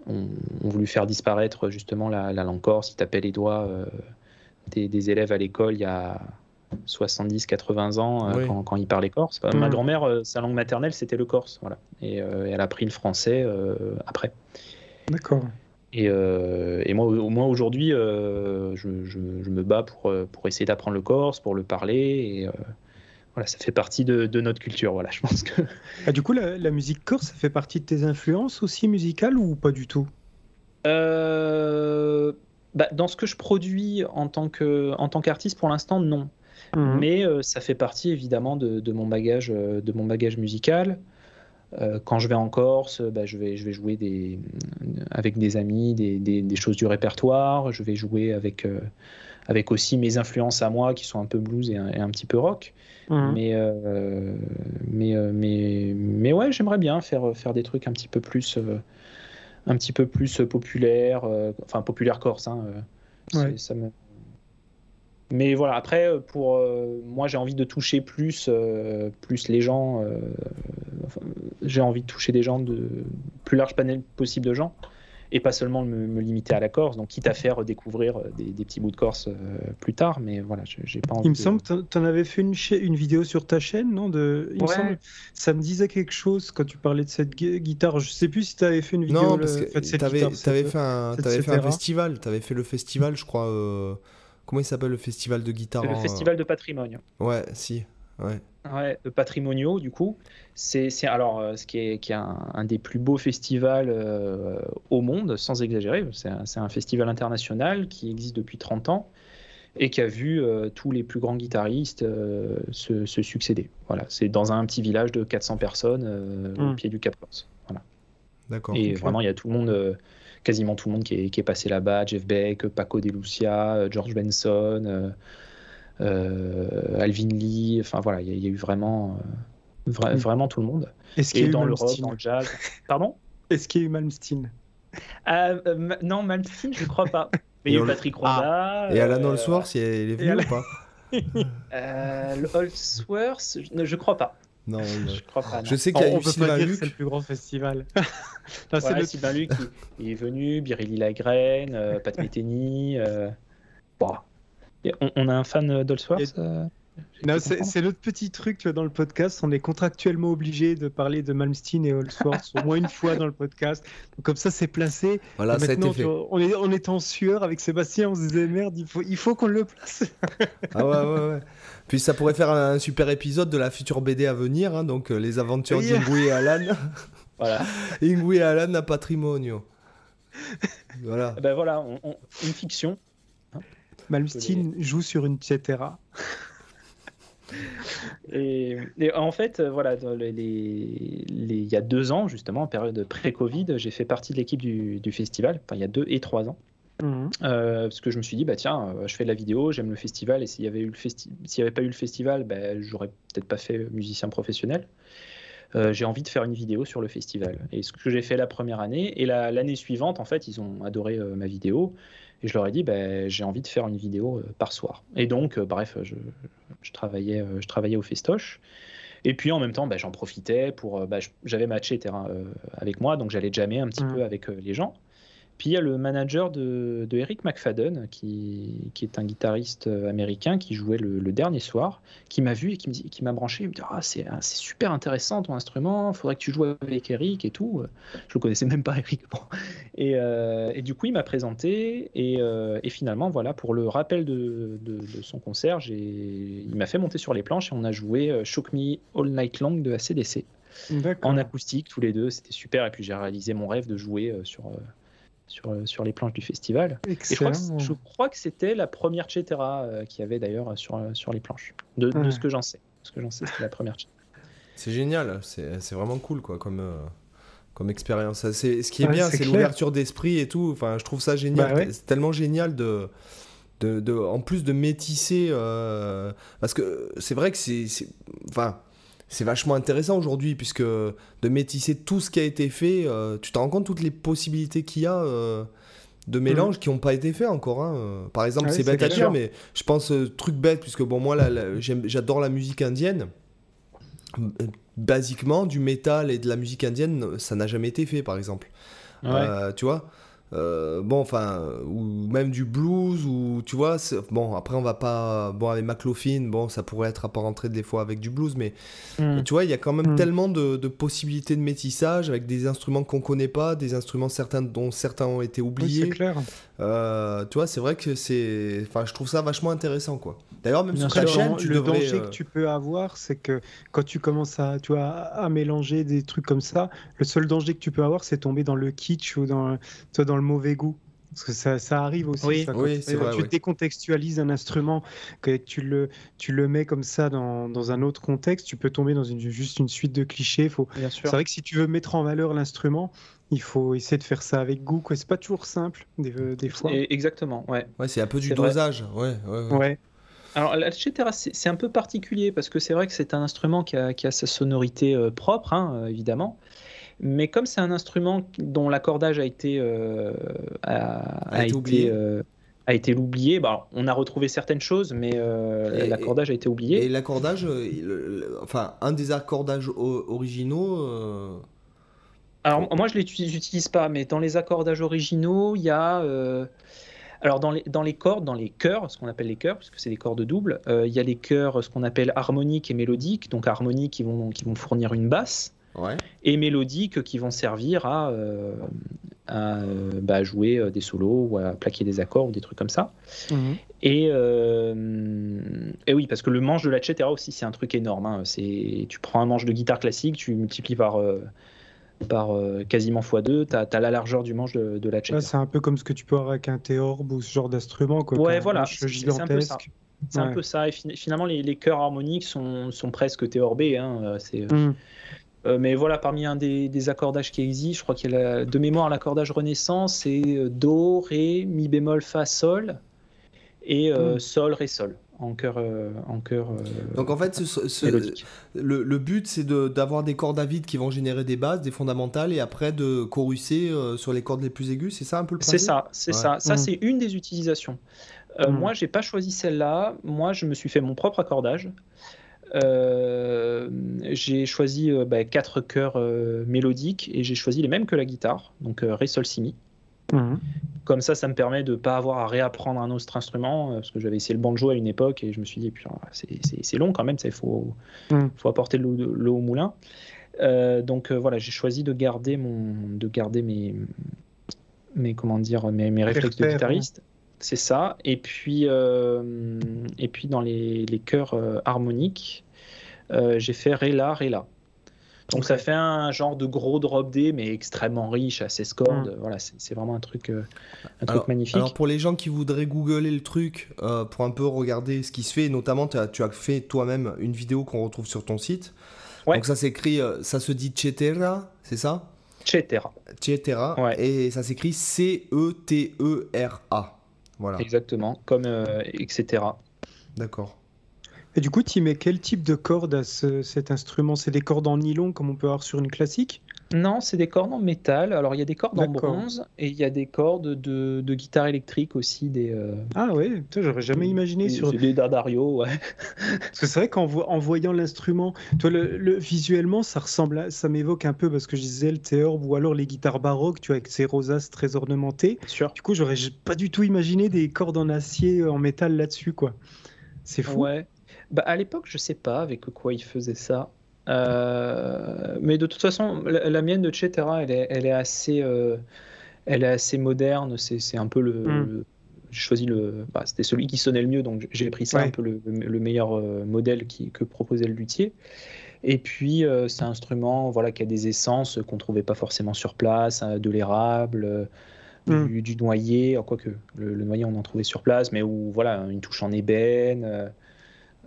ont, voulu faire disparaître justement la, langue corse. Ils tapaient les doigts euh, des, élèves à l'école il y a 70-80 ans quand, ils parlaient corse. Ma mmh. grand-mère, sa langue maternelle, c'était le corse. Voilà. Et elle a pris le français après. D'accord. Euh, et, moi, au moins aujourd'hui, euh, je, me bats pour, euh, pour essayer d'apprendre le corse, pour le parler. Et voilà, ça fait partie de, notre culture. Voilà, je pense que. Ah, du coup, la, musique corse, ça fait partie de tes influences aussi musicales ou pas du tout? Bah, Dans ce que je produis en tant qu'artiste, pour l'instant, non. Mmh. Mais ça fait partie évidemment de, de, mon bagage, de mon bagage musical. Euh, quand je vais en Corse, bah, je, vais, je vais jouer des, avec des amis des, des, choses du répertoire. Je vais jouer avec, euh, avec aussi mes influences à moi qui sont un peu blues et un, petit peu rock. Mhm. Mais, euh, mais, mais, mais ouais, j'aimerais bien faire, faire des trucs un petit peu plus, un petit peu plus populaires, enfin populaire corse. Hein, ça me, mais voilà, après, pour moi, j'ai envie de toucher plus, plus les gens j'ai envie de toucher des gens de plus large panel possible de gens et pas seulement me, limiter à la Corse. Donc, quitte à faire découvrir euh, des, petits bouts de Corse euh, plus tard, mais voilà, j'ai pas envie. Il me semble que tu en avais fait une, une, vidéo sur ta chaîne, non de... Il me semble, ça me disait quelque chose quand tu parlais de cette guitare. Je sais plus si tu avais fait une vidéo. Non, parce que tu avais, fait un, avais fait un festival. Tu avais fait le festival, je crois. Euh, comment il s'appelle le festival de guitare Le festival de patrimoine. Ouais, si. Ouais. Ouais, patrimoniaux du coup. C'est alors euh, ce qui est, qui est un, des plus beaux festivals euh, au monde, sans exagérer. C'est un, festival international qui existe depuis 30 ans et qui a vu euh, tous les plus grands guitaristes se, succéder. Voilà, c'est dans un petit village de 400 personnes au hmm. pied du Cap Corse. Voilà. D'accord. Et vraiment, il y a tout le monde, quasiment tout le monde qui est, qui est passé là-bas. Jeff Beck, Paco de Lucia, George Benson. Euh, Alvin Lee, enfin voilà, il y, a eu vraiment, euh, mm. vraiment tout le monde. Est-ce qu'il y a eu dans le rock, dans le jazz. Pardon? Est-ce qu'il y a eu Malmsteen? Euh, Non, Malmsteen, je ne crois pas. Mais il y a eu Patrick Roda. Ah. Et Alan Holsworth, il est venu ou pas? Holsworth, je, ne crois pas. Non, je crois pas. Je sais qu'il y a eu Sylvain Luc. C'est le plus grand festival. non, c'est le... Sylvain Luc, il, est venu, Biréli Lagraine, Pat Metheny. Bon, on, a un fan d'Allsworth euh, c'est notre petit truc dans le podcast. On est contractuellement obligé de parler de Malmsteen et Allsworth au moins une fois dans le podcast. comme ça, c'est placé. Voilà, ça a été fait. on, est, on est en sueur avec Sébastien. On se disait merde, il faut, il faut qu'on le place. ah ouais, ouais, ouais. Puis ça pourrait faire un, super épisode de la future BD à venir. Hein, donc, euh, les aventures d'Ingui et Alan. voilà. Ingui et Alan à patrimonio. Voilà. Ben voilà, une fiction Malmsteen joue sur une Cetera. Et, en fait, euh, voilà, il y a deux ans, justement, en période pré-Covid, j'ai fait partie de l'équipe du, festival, enfin il y a deux et trois ans. Mhm. Euh, parce que je me suis dit, bah tiens, euh, je fais de la vidéo, j'aime le festival, et s'il n'y avait, avait pas eu le festival, bah, j'aurais peut-être pas fait musicien professionnel. j'ai envie de faire une vidéo sur le festival. Et ce que j'ai fait la première année, et l'année suivante, en fait, ils ont adoré ma vidéo. Et je leur ai dit, ben, j'ai envie de faire une vidéo euh, par soir. Et donc, euh, bref, je, travaillais, euh, je travaillais au festoche. Et puis en même temps, ben, j'en profitais pour. Ben, j'avais ma terrain avec moi, donc j'allais jammer un petit mmh. peu avec les gens. Puis il y a le manager de, Eric McFadden, qui, est un guitariste euh, américain qui jouait le, dernier soir, qui m'a vu et qui, m'a branché. Il me dit ah, c'est, super intéressant ton instrument, il faudrait que tu joues avec Eric et tout. Je le connaissais même pas, Eric. Euh, et, du coup, il m'a présenté. Euh, et, finalement, voilà, pour le rappel de, son concert, il m'a fait monter sur les planches et on a joué Shock Me All Night Long de ACDC. En acoustique, tous les deux, c'était super. Et puis j'ai réalisé mon rêve de jouer sur sur, euh, sur les planches du festival. Et je crois, que, je crois que c'était la première Cetera euh, qu'il y avait d'ailleurs sur, euh, sur les planches, de, de ce que j'en sais. Ce que j'en sais, c'était la première C'est génial, c'est vraiment cool quoi, comme, comme expérience. Ce qui est bien, c'est l'ouverture d'esprit et tout. Enfin, je trouve ça génial. Bah c'est tellement génial de, de, de, en plus de métisser. parce que c'est vrai que c'est. Enfin c'est vachement intéressant aujourd'hui, puisque de métisser tout ce qui a été fait, euh, tu te rends compte toutes les possibilités qu'il y a euh, de mélange mm. qui n'ont pas été faits encore. Hein. Par exemple, c'est bête à dire, mais je pense, euh, truc bête, puisque bon, moi, j'adore la musique indienne. Basiquement, du métal et de la musique indienne, ça n'a jamais été fait, par exemple. tu vois? Euh, bon, enfin, ou même du blues, ou tu vois, bon, après on va pas, bon, avec McLaughlin, bon, ça pourrait être à part rentrer des fois avec du blues, mais hmm. tu vois, il y a quand même hmm. tellement de, possibilités de métissage avec des instruments qu'on connaît pas, des instruments certains dont certains ont été oubliés. c'est clair. Euh, tu vois, c'est vrai que c'est, enfin, je trouve ça vachement intéressant, quoi. D'ailleurs, même sur ta chaîne, tu le danger que euh, tu peux avoir, c'est que quand tu commences à, tu vois, à mélanger des trucs comme ça, le seul danger que tu peux avoir, c'est tomber dans le kitsch ou dans, toi, dans le mauvais goût. Parce que ça, ça arrive aussi. Oui, oui c'est vrai, tu décontextualises un instrument, que tu le, tu le mets comme ça dans, dans un autre contexte, tu peux tomber dans une, juste une suite de clichés. Faut... C'est vrai que si tu veux mettre en valeur l'instrument, il faut essayer de faire ça avec goût. C'est pas toujours simple, des, des fois. exactement, ouais. Ouais, c'est un peu du dosage. Ouais, ouais, ouais. Alors, la c'est un peu particulier parce que c'est vrai que c'est un instrument qui a, qui a sa sonorité euh, propre, hein, évidemment. Mais comme c'est un instrument dont l'accordage a été, euh, a, été, oublié. Euh, a été oublié. Bah, on a retrouvé certaines choses, mais euh, l'accordage a été oublié. Et l'accordage, enfin, un des accordages originaux. Alors, moi, je ne l'utilise pas, mais dans les accordages originaux, il y a. Alors dans les, dans les cordes, dans les chœurs, ce qu'on appelle les chœurs, puisque c'est des cordes doubles, il y a les chœurs, ce qu'on appelle harmoniques et mélodiques. Donc harmoniques qui vont, qui vont fournir une basse, et mélodiques qui vont servir à, euh, euh, bah, jouer euh, des solos ou à plaquer des accords ou des trucs comme ça. Mhm. Et, et, oui, parce que le manche de la cetera aussi, c'est un truc énorme. Hein. C'est, tu prends un manche de guitare classique, tu multiplies par par quasiment x2, tu as, la largeur du manche de, la cetera. c'est un peu comme ce que tu peux avoir avec un théorbe ou ce genre d'instrument. Quoi, ouais, voilà, c'est un peu ça. C'est un peu ça. Et finalement, les, les chœurs harmoniques sont, sont presque théorbés. Hein. C'est, mhm. Euh, mais voilà, parmi un des, accordages qui existent, je crois qu'il y a de mémoire l'accordage Renaissance, c'est euh, Do, Ré, Mi bémol, Fa, Sol et euh, hmm. Sol, Ré, Sol en cœur. en cœur Donc en fait, le, but c'est d'avoir des cordes à vide qui vont générer des bases, des fondamentales, et après de chorusser sur les cordes les plus aiguës. C'est ça un peu le principe? C'est ça, c'est ça. Ça, c'est une des utilisations. Moi, hmm. Moi, j'ai pas choisi celle-là. Moi, je me suis fait mon propre accordage. Euh, j'ai choisi euh, bah, quatre chœurs euh, mélodiques et j'ai choisi les mêmes que la guitare, donc Ré, Sol, Si, Mi. Mhm. Comme ça, ça me permet de ne pas avoir à réapprendre un autre instrument, parce que j'avais essayé le banjo à une époque et je me suis dit, c'est long quand même, il faut, mhm. faut apporter l'eau au moulin. donc voilà, j'ai choisi de garder, mon, de garder mes, mes, comment dire, mes, mes réflexes de guitariste. C'est ça. Et puis, euh, et puis dans les, les chœurs euh, harmoniques, euh, j'ai fait Ré, La, Ré, La. Donc ça fait un genre de gros drop D, mais extrêmement riche, 16 cordes. Mm. Voilà, c'est vraiment un truc, un truc magnifique. Alors pour les gens qui voudraient googler le truc pour un peu regarder ce qui se fait, notamment tu as fait toi-même une vidéo qu'on retrouve sur ton site. Donc ça s'écrit, ça se dit Cetera, c'est ça? Cetera. Cetera. Et ça s'écrit C-E-T-E-R-A. Exactement, comme euh, etc. D'accord. Et du coup, tu mets quel type de corde à cet instrument? C'est des cordes en nylon comme on peut avoir sur une classique? Non, c'est des cordes en métal. Alors, il y a des cordes en bronze et il y a des cordes de, de guitare électrique aussi. Des, euh, Ah ouais, j'aurais jamais imaginé des- sur. des Dardario, ouais. Parce que c'est vrai qu'en vo- voyant l'instrument, toi, le, le- visuellement, ça ressemble, à- ça m'évoque un peu parce que je disais le théorbe ou alors les guitares baroques, tu vois, avec ces rosaces très ornementées. Sûr. Du coup, j'aurais pas du tout imaginé des cordes en acier, en métal là-dessus, quoi. C'est fou. Ouais. Bah, à l'époque, je sais pas avec quoi ils faisaient ça. Euh, mais de toute façon, la, la mienne de Cetera, elle est, elle est assez, euh, elle est assez moderne. C'est, un peu le. Mm. le- j'ai choisi le. bah, c'était celui qui sonnait le mieux, donc j'ai pris ça Ouais. un peu le, le meilleur euh, modèle qui, que proposait le luthier. Et puis, euh, c'est un instrument voilà, qui a des essences qu'on trouvait pas forcément sur place, hein, de l'érable, euh, Mm. du, du noyer, quoique le, le noyer on en trouvait sur place, mais où voilà, une touche en ébène.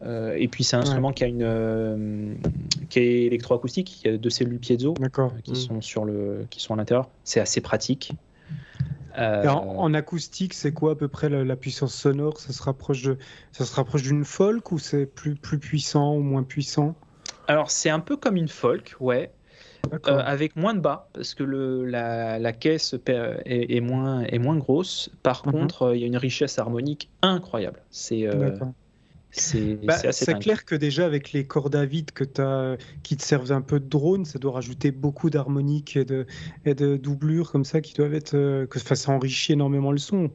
Euh, et puis, c'est un instrument qui, a une, euh, qui est électroacoustique, y a deux cellules piezo euh, qui, Mm. sont sur le, qui sont à l'intérieur. C'est assez pratique. Euh, en, en acoustique, c'est quoi à peu près la, la puissance sonore? Ça se rapproche de, ça se rapproche d'une folk ou c'est plus, plus puissant ou moins puissant? Alors, c'est un peu comme une folk, ouais. Avec moins de bas, parce que le, la, la caisse est, est moins, est moins grosse. Par Mhm. contre, il y a une richesse harmonique incroyable. C'est D'accord. C'est Bah, clair que déjà avec les cordes à vide que as, qui te servent un peu de drone, ça doit rajouter beaucoup d'harmoniques et de, et de doublures comme ça qui doivent être. euh, que, ça enrichit énormément le son.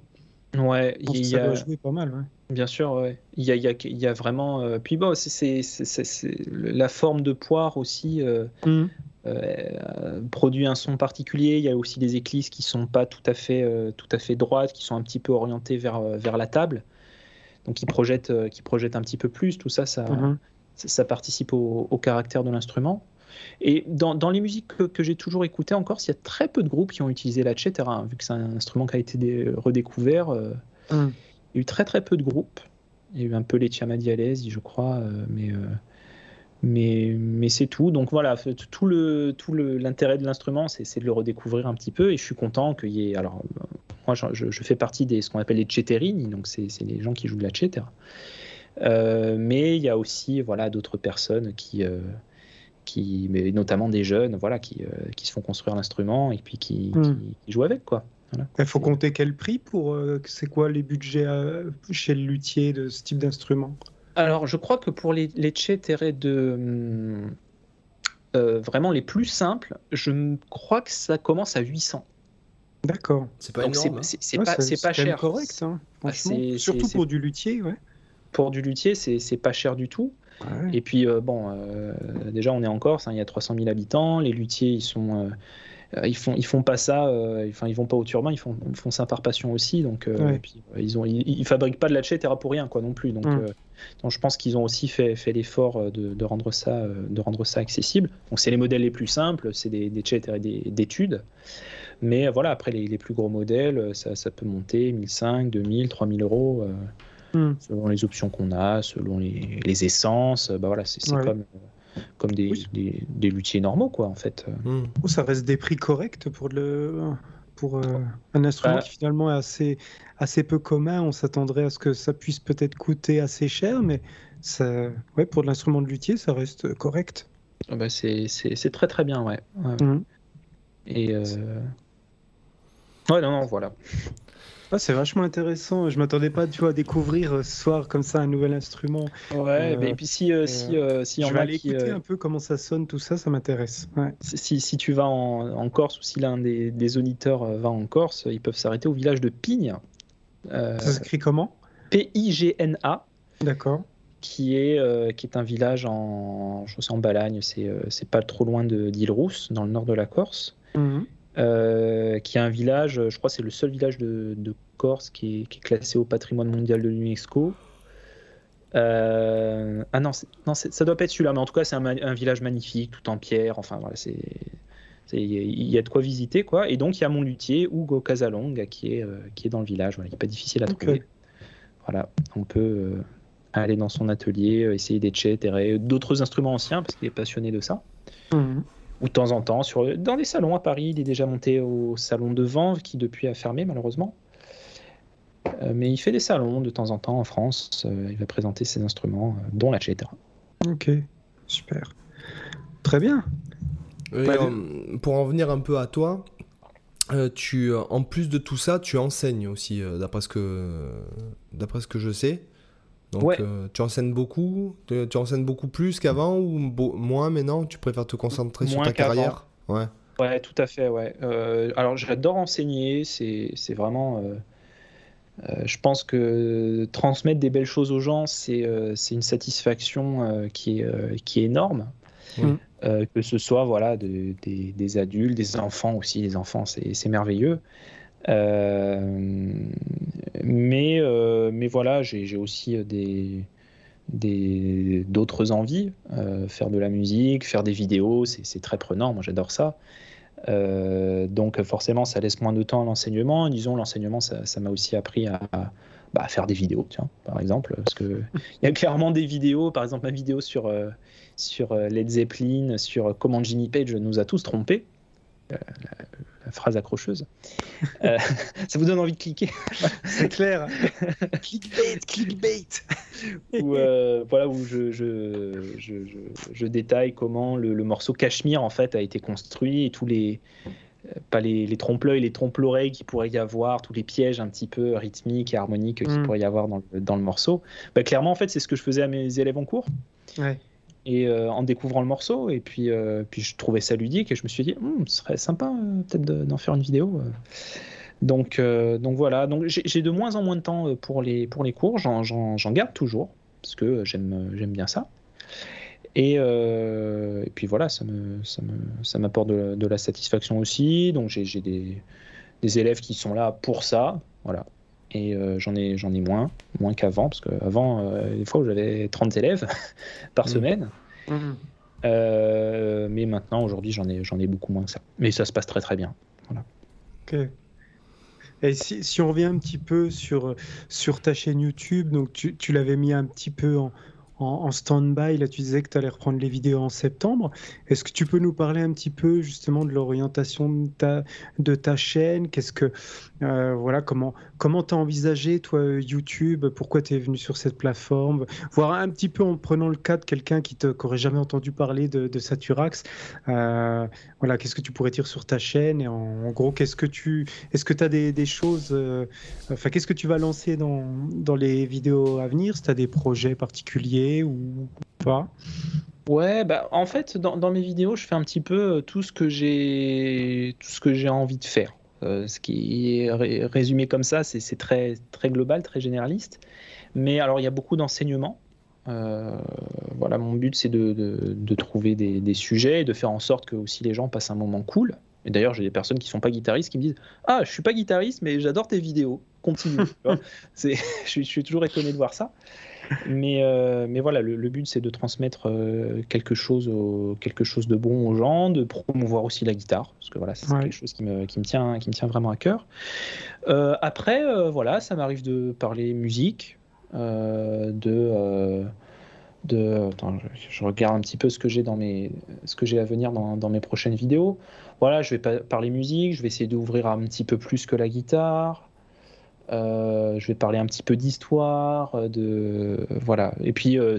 Ouais, il y ça a, doit jouer pas mal. ouais. bien sûr, ouais. il, y a, il, y a, il y a vraiment. euh, puis bon, c'est- la forme de poire aussi. euh, euh, produit un son particulier. Il y a aussi des éclisses qui sont pas tout à fait, euh, tout à fait droites, qui sont un petit peu orientées vers, vers la table. Donc qui projettent, euh, qui projettent un petit peu plus. Tout ça, ça, Mhm. ça, ça participe au, au caractère de l'instrument. Et dans, dans les musiques que, que j'ai toujours écoutées encore, il y a très peu de groupes qui ont utilisé la cetera, hein, vu que c'est un instrument qui a été dé- redécouvert. euh, Mhm. il y a eu très très peu de groupes. Il y a eu un peu les Chiamadialesi, je crois, euh, mais, euh, mais, mais c'est tout. Donc voilà, tout le tout le- l'intérêt de l'instrument, c'est de le redécouvrir un petit peu. Et je suis content qu'il y ait. Alors, moi, je, fais partie des ce qu'on appelle les Ceterini, donc c'est les gens qui jouent de la cetera. Euh, mais il y a aussi voilà d'autres personnes qui euh, qui mais notamment des jeunes voilà qui, euh, qui se font construire l'instrument et puis qui, Mm. qui- qui jouent avec quoi. Voilà. Il faut compter quel prix pour. euh, c'est quoi les budgets euh, chez le luthier de ce type d'instrument? Alors, je crois que pour les, les de euh, vraiment les plus simples, je crois que ça commence à 800. D'accord. C'est pas Donc c'est hein. Ouais, pas, cher. correct, hein, Ah, franchement. c'est- Surtout pour du luthier, ouais. Pour du luthier, c'est pas cher du tout. Ouais. Et puis, euh, bon, euh, déjà, on est en Corse, hein, il y a 300 000 habitants. Les luthiers, ils sont. Euh, ils font, ils font pas ça, euh, enfin ils vont pas au turban, ils font, ils font ça par passion aussi. Donc, euh, Ouais. et puis, ils ont, ils, ils fabriquent pas de la cetera pour rien, quoi, non plus. Donc, Mm. donc je pense qu'ils ont aussi fait, fait l'effort de, de rendre ça, de rendre ça accessible. Donc, c'est les modèles les plus simples, c'est des, des d'études. Mais voilà, après les, les plus gros modèles, ça, ça peut monter 1500, 2000, 3000 euros. Mm. selon les options qu'on a, selon les, les essences. Bah voilà, c'est Ouais. comme, comme des, Oui. des, des luthiers normaux, quoi, en fait. Hmm. Ça reste des prix corrects pour, le, pour euh, un instrument Bah. qui finalement est assez, assez peu commun. On s'attendrait à ce que ça puisse peut-être coûter assez cher, mais ça, ouais, pour l'instrument de luthier, ça reste correct. Ah bah, c'est c'est- c'est très très bien, ouais. Ouais. Mhm. Et. euh, Ouais, non, non, voilà. Ah, c'est vachement intéressant. Je m'attendais pas tu vois, à découvrir euh, ce soir comme ça un nouvel instrument. Ouais, Euh, et puis si, euh, si, euh, s'il y Je en vais aller qui. écouter euh, un peu comment ça sonne, tout ça, ça m'intéresse. Ouais. si, si tu vas en, en Corse ou si l'un des, des auditeurs euh, va en Corse, ils peuvent s'arrêter au village de Pigne. Euh, Ça s'écrit comment? P-I-G-N-A. D'accord. qui est, euh, qui est un village en, je sais, en Balagne, c'est euh, pas trop loin de- d'Île-Rousse, dans le nord de la Corse, Mhm. Euh, qui est un village, je crois que c'est le seul village de, de Corse qui est, qui est classé au patrimoine mondial de l'UNESCO. Euh, ah non, non ça doit pas être celui-là, mais en tout cas c'est un, village magnifique, tout en pierre, enfin voilà, c'est... Il y a de quoi visiter, quoi. Et donc, il y a mon luthier, Hugo Casalonga, qui est, euh, qui est dans le village. Voilà, il n'est pas difficile à trouver. Voilà, on peut aller dans son atelier, essayer des et d'autres instruments anciens, parce qu'il est passionné de ça. Mhm. Ou de temps en temps, sur, dans des salons à Paris, il est déjà monté au salon de Vanves, qui depuis a fermé malheureusement. Euh, mais il fait des salons de temps en temps en France. euh, il va présenter ses instruments, euh, dont la cetera. Ok, super. Très bien. pour en venir un peu à toi, tu, en plus de tout ça, tu enseignes aussi, d'après ce que, d'après ce que je sais. Donc, tu enseignes beaucoup, tu, enseignes beaucoup plus qu'avant ou moins maintenant Tu préfères te concentrer sur ta carrière? Ouais. Ouais, tout à fait. Ouais. alors, j'adore enseigner. C'est, c'est vraiment euh, je pense que transmettre des belles choses aux gens, c'est euh, une satisfaction euh, qui, est, qui est énorme. Mm. que ce soit voilà, des, des, adultes, des enfants aussi, les enfants, c'est merveilleux. Mais, mais voilà, j'ai aussi des d'autres envies, faire de la musique, faire des vidéos, c'est très prenant, moi j'adore ça. Euh, donc forcément, ça laisse moins de temps à l'enseignement. Disons, l'enseignement, ça m'a aussi appris à, bah, faire des vidéos, tiens, par exemple, parce que il y a clairement des vidéos, par exemple ma vidéo sur euh, euh, Led Zeppelin, sur comment Jimmy Page nous a tous trompés. La, phrase accrocheuse. ça vous donne envie de cliquer C'est clair. clickbait, clickbait. où, voilà, où je, je, je, je, détaille comment le, morceau Cachemire en fait a été construit et tous les pas les, les trompe-l'œil, les trompe-l'oreille qui pourrait y avoir, tous les pièges un petit peu rythmiques et harmoniques qui mm. pourrait y avoir dans le, dans le morceau. Bah, clairement, en fait, c'est ce que je faisais à mes élèves en cours. Et euh, en découvrant le morceau, et puis, euh, puis je trouvais ça ludique, et je me suis dit, hum, ce serait sympa euh, peut-être d'en faire une vidéo. Donc, donc voilà, donc j'ai de moins en moins de temps pour les, pour les cours, j'en garde toujours, parce que j'aime bien ça. Et, et, puis voilà, ça m'apporte ça me, de, de, la satisfaction aussi. Donc j'ai des, des, élèves qui sont là pour ça. Voilà. Et j'en ai, ai moins, moins qu'avant, parce qu'avant, des fois, j'avais 30 élèves par mmh. semaine. Mmh. mais maintenant, aujourd'hui, j'en ai, ai beaucoup moins que ça. Mais ça se passe très très bien. Voilà. Ok. Et si, on revient un petit peu sur, sur ta chaîne YouTube, donc tu, tu l'avais mis un petit peu en, en, stand-by. Là, tu disais que tu allais reprendre les vidéos en septembre. Est-ce que tu peux nous parler un petit peu justement de l'orientation de ta, de ta chaîne? Qu'est-ce que euh, voilà comment comment t'as envisagé toi YouTube? Pourquoi tu es venu sur cette plateforme? Voir un petit peu en prenant le cas de quelqu'un qui n'aurait jamais entendu parler de, Saturax. Euh, voilà, qu'est-ce que tu pourrais dire sur ta chaîne? Et en, gros, qu'est-ce que tu est-ce que des, des choses euh, Enfin, qu'est-ce que tu vas lancer dans, dans les vidéos à venir? Si tu as des projets particuliers ou pas? Ouais, bah en fait, dans, mes vidéos, je fais un petit peu tout ce que j'ai, tout ce que j'ai envie de faire. Euh, ce qui est résumé comme ça, c'est très, global, très généraliste. Mais alors, il y a beaucoup d'enseignements. Euh, voilà, mon but, c'est de, trouver des, sujets et de faire en sorte que aussi les gens passent un moment cool. Et d'ailleurs, j'ai des personnes qui sont pas guitaristes qui me disent Ah, je suis pas guitariste, mais j'adore tes vidéos. Continue. je suis toujours étonné de voir ça mais, euh, mais voilà, le, but c'est de transmettre euh, quelque, chose quelque chose de bon aux gens, de promouvoir aussi la guitare, parce que voilà, c'est quelque chose qui me, qui, me tient, qui me tient vraiment à cœur. Euh, après, voilà, ça m'arrive de parler musique, de. de je, regarde un petit peu ce que j'ai dans mes ce que j'ai à venir dans, dans, mes prochaines vidéos. Voilà, je vais parler musique, je vais essayer d'ouvrir un petit peu plus que la guitare. Euh, je vais parler un petit peu d'histoire, euh, de voilà. Et puis euh,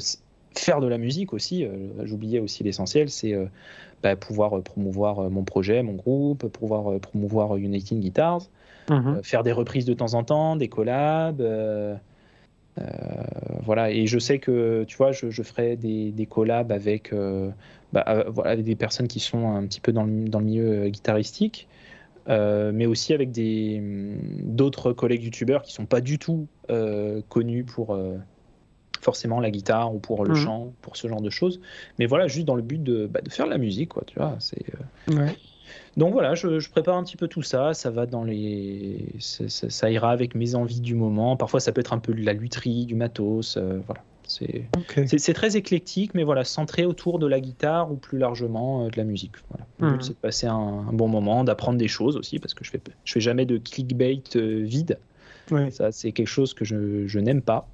faire de la musique aussi. J'oubliais aussi l'essentiel, c'est bah, pouvoir promouvoir mon projet, mon groupe, pouvoir promouvoir United Guitars, mhm. faire des reprises de temps en temps, des collabs. voilà, et je sais que tu vois, je, ferai des, des, collabs avec, bah, voilà, des personnes qui sont un petit peu dans le, dans le milieu guitaristique. Euh, mais aussi avec des, mm, d'autres collègues youtubeurs qui sont pas du tout euh, connus pour euh, forcément la guitare ou pour le mhm. chant, pour ce genre de choses. Mais voilà, juste dans le but de, bah, de faire de la musique, quoi, tu vois. C'est, Donc voilà, je, je, prépare un petit peu tout ça. Ça va dans les, ça, ça, ira avec mes envies du moment. Parfois, ça peut être un peu de la lutherie, du matos, voilà. C'est très éclectique, mais voilà, centré autour de la guitare ou plus largement euh, de la musique. Voilà. Le but, hmm. c'est de passer un, bon moment, d'apprendre des choses aussi, parce que je fais, je fais jamais de clickbait euh, vide. Ça, c'est quelque chose que je, je n'aime pas.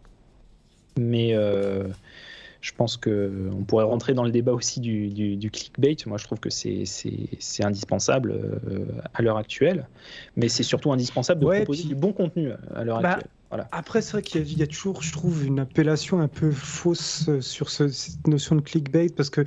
Mais euh, je pense qu'on pourrait rentrer dans le débat aussi du, du, clickbait. Moi, je trouve que c'est indispensable à l'heure actuelle. Mais c'est surtout indispensable de proposer du bon contenu à l'heure bah, actuelle Voilà. Après, c'est vrai qu'il y, a toujours, je trouve, une appellation un peu fausse sur cette notion de clickbait parce que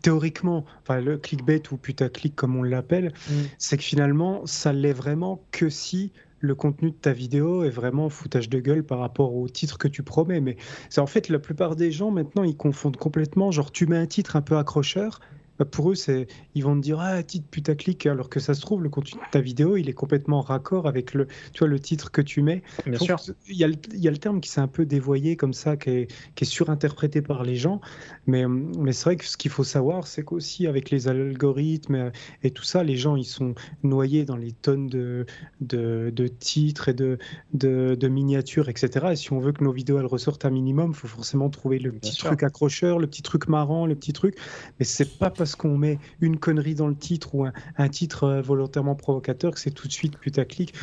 théoriquement, enfin, le clickbait ou putaclic comme on l'appelle, mm. c'est que finalement, ça l'est vraiment que si le contenu de ta vidéo est vraiment foutage de gueule par rapport au titre que tu promets. Mais c'est en fait la plupart des gens maintenant ils confondent complètement. Genre tu mets un titre un peu accrocheur bah, pour eux, c'est, ils vont te dire ah titre putaclic, alors que ça se trouve le contenu de ta vidéo, il est complètement raccord avec le, tu vois, le titre que tu mets. Bien sûr. Il y, a le, il y, a le terme qui s'est un peu dévoyé comme ça, qui est, qui est surinterprété par les gens, mais, mais c'est vrai que ce qu'il faut savoir, c'est qu'aussi avec les algorithmes et, tout ça, les gens ils sont noyés dans les tonnes de, de, de titres et de, de, de, miniatures, etc. Et si on veut que nos vidéos elles ressortent un minimum, il faut forcément trouver le petit truc accrocheur, le petit truc marrant, le petit truc. Mais c'est pas parce parce qu'on met une connerie dans le titre ou un, titre euh, volontairement provocateur que c'est tout de suite putaclic?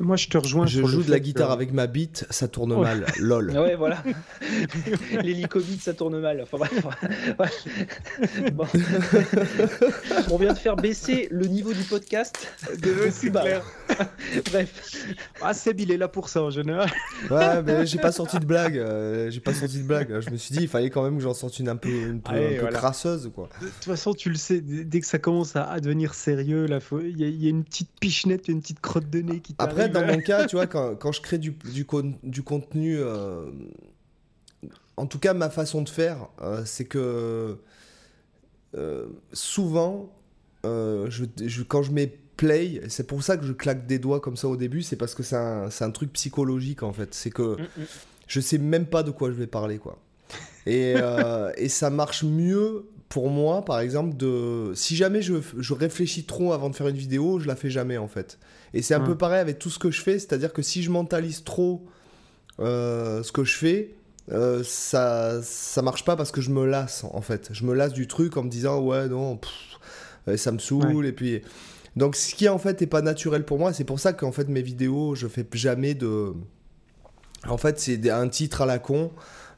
moi, je te rejoins. Je joue de la guitare avec ma bite, ça tourne mal. Lol. Ouais, voilà. L'hélicobite, ça tourne mal. Enfin, On vient de faire baisser le niveau du podcast. C'est clair. Bref. Ah, Seb, il est là pour ça en général. Ouais, mais j'ai pas sorti de blague. Euh, j'ai pas sorti de blague. Je me suis dit, il fallait quand même que j'en sorte une un peu, un peu crasseuse, quoi façon, tu le sais, dès que ça commence à, devenir sérieux, il y, a une petite pichenette, une petite crotte de nez qui Après, dans mon cas, tu vois, quand, quand je crée du, du, du contenu, euh, en tout cas, ma façon de faire, euh, c'est que euh, souvent, je, je, quand je mets play, c'est pour ça que je claque des doigts comme ça au début, c'est parce que c'est un, un, truc psychologique en fait. C'est que mm, mm. je sais même pas de quoi je vais parler, quoi. Et, et, ça marche mieux pour moi, par exemple, de si jamais je, je, réfléchis trop avant de faire une vidéo, je la fais jamais en fait. Et c'est un peu pareil avec tout ce que je fais, c'est-à-dire que si je mentalise trop euh, ce que je fais, euh, ça ça marche pas parce que je me lasse en fait. Je me lasse du truc en me disant ouais non, ça me saoule et puis donc ce qui en fait est pas naturel pour moi, c'est pour ça qu'en fait mes vidéos je fais jamais de en fait c'est un titre à la con.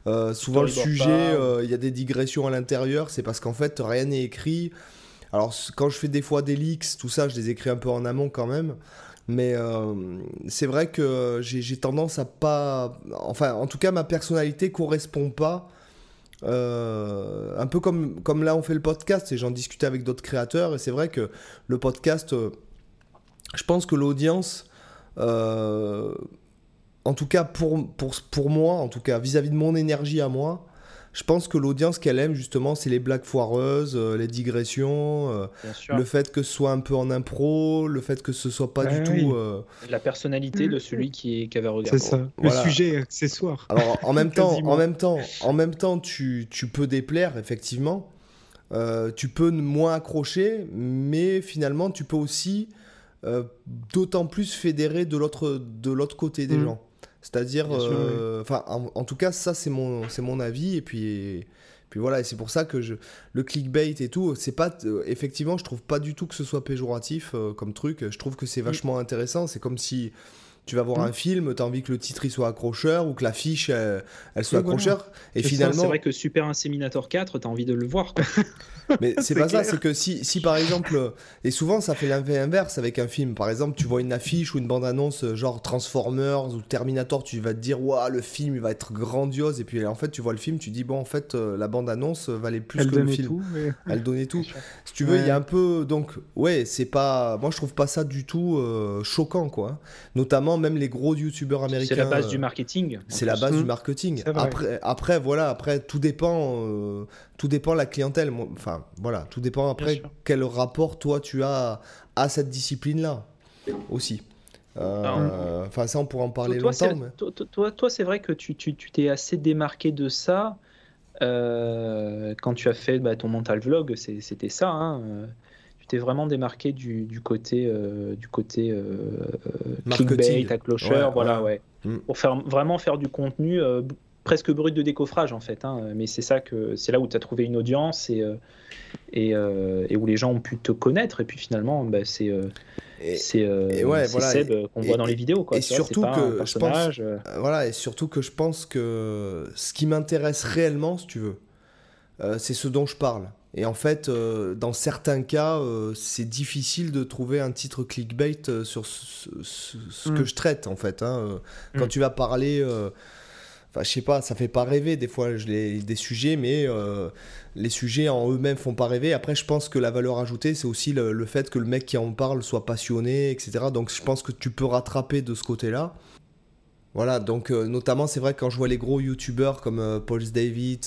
Euh, souvent, le sujet, euh, il y a des digressions à l'intérieur, c'est parce qu'en fait, rien n'est écrit. Alors, quand je fais des fois des leaks, tout ça, je les écris un peu en amont quand même. Mais euh, c'est vrai que j'ai tendance à pas. Enfin, en tout cas, ma personnalité correspond pas. un peu comme, comme là, on fait le podcast et j'en discutais avec d'autres créateurs. Et c'est vrai que le podcast, je pense que l'audience en tout cas pour, pour, pour moi, en tout cas vis-à-vis de mon énergie à moi, je pense que l'audience qu'elle aime justement, c'est les blagues foireuses, euh, les digressions, euh, le fait que ce soit un peu en impro, le fait que ce soit pas du tout. Euh, la personnalité de celui qui, qui avait regardé. C'est ça. Le sujet accessoire. Alors en même temps, en même temps, en même temps, tu, tu peux déplaire effectivement. tu peux moins accrocher, mais finalement, tu peux aussi d'autant plus fédérer de l'autre de l'autre côté des mm. gens. C'est-à-dire, euh, enfin, en, tout cas, ça c'est mon, c'est mon avis. Et puis, puis voilà, et c'est pour ça que je, le clickbait et tout, c'est pas, euh, effectivement, je trouve pas du tout que ce soit péjoratif euh, comme truc. Je trouve que c'est mm. vachement intéressant. C'est comme si tu vas voir mm. un film, tu as envie que le titre il soit accrocheur ou que l'affiche elle, soit accrocheur. Et finalement. C'est vrai que Super Inséminator 4, tu as envie de le voir. Mais c'est pas ça, c'est que si, si par exemple. Et souvent ça fait l'inverse avec un film. Par exemple, tu vois une affiche ou une bande-annonce genre Transformers ou Terminator, tu vas te dire, waouh, le film il va être grandiose. Et puis en fait, tu vois le film, tu dis, bon, en fait, euh, la bande-annonce valait plus que le film. Elle donnait tout. Si tu veux, il y a un peu. Donc, ouais, c'est pas. Moi je trouve pas ça du tout euh, choquant, quoi. Notamment même les gros youtubeurs américains. C'est la base du marketing. C'est la base du marketing. Après, après, voilà, après, tout dépend, euh, tout dépend la clientèle. Enfin, voilà, tout dépend après quel rapport toi tu as à cette discipline-là aussi. Euh, enfin, ça, on pourra en parler longtemps. Toi, toi, c'est vrai que tu t'es tu, assez démarqué de ça. Euh, quand tu as fait bah, ton mental vlog, c'était ça. Hein, t'es vraiment démarqué du, du côté euh, du côté euh, clickbait, accrocheur, voilà, ouais. Mm. Pour faire vraiment faire du contenu euh, presque brut de décoffrage en fait. Hein. Mais c'est ça que c'est là où tu as trouvé une audience et et, et, où les gens ont pu te connaître. Et puis finalement, bah, c'est c'est ouais, Seb qu'on voit dans les vidéos quoi. Et surtout que je pense, voilà et surtout que je pense que ce qui m'intéresse réellement, si tu veux, c'est ce dont je parle. Et en fait, euh, dans certains cas, euh, c'est difficile de trouver un titre clickbait euh, sur ce, ce- ce Mm. que je traite, en fait. hein. Euh, Quand Mm. tu vas parler, enfin, je sais pas, ça fait pas rêver des fois les, des sujets, mais euh, les sujets en eux-mêmes font pas rêver. Après, je pense que la valeur ajoutée, c'est aussi le, le fait que le mec qui en parle soit passionné, etc. Donc, je pense que tu peux rattraper de ce côté-là. Voilà, donc euh, notamment, c'est vrai que quand je vois les gros youtubeurs comme euh, Paul Davids,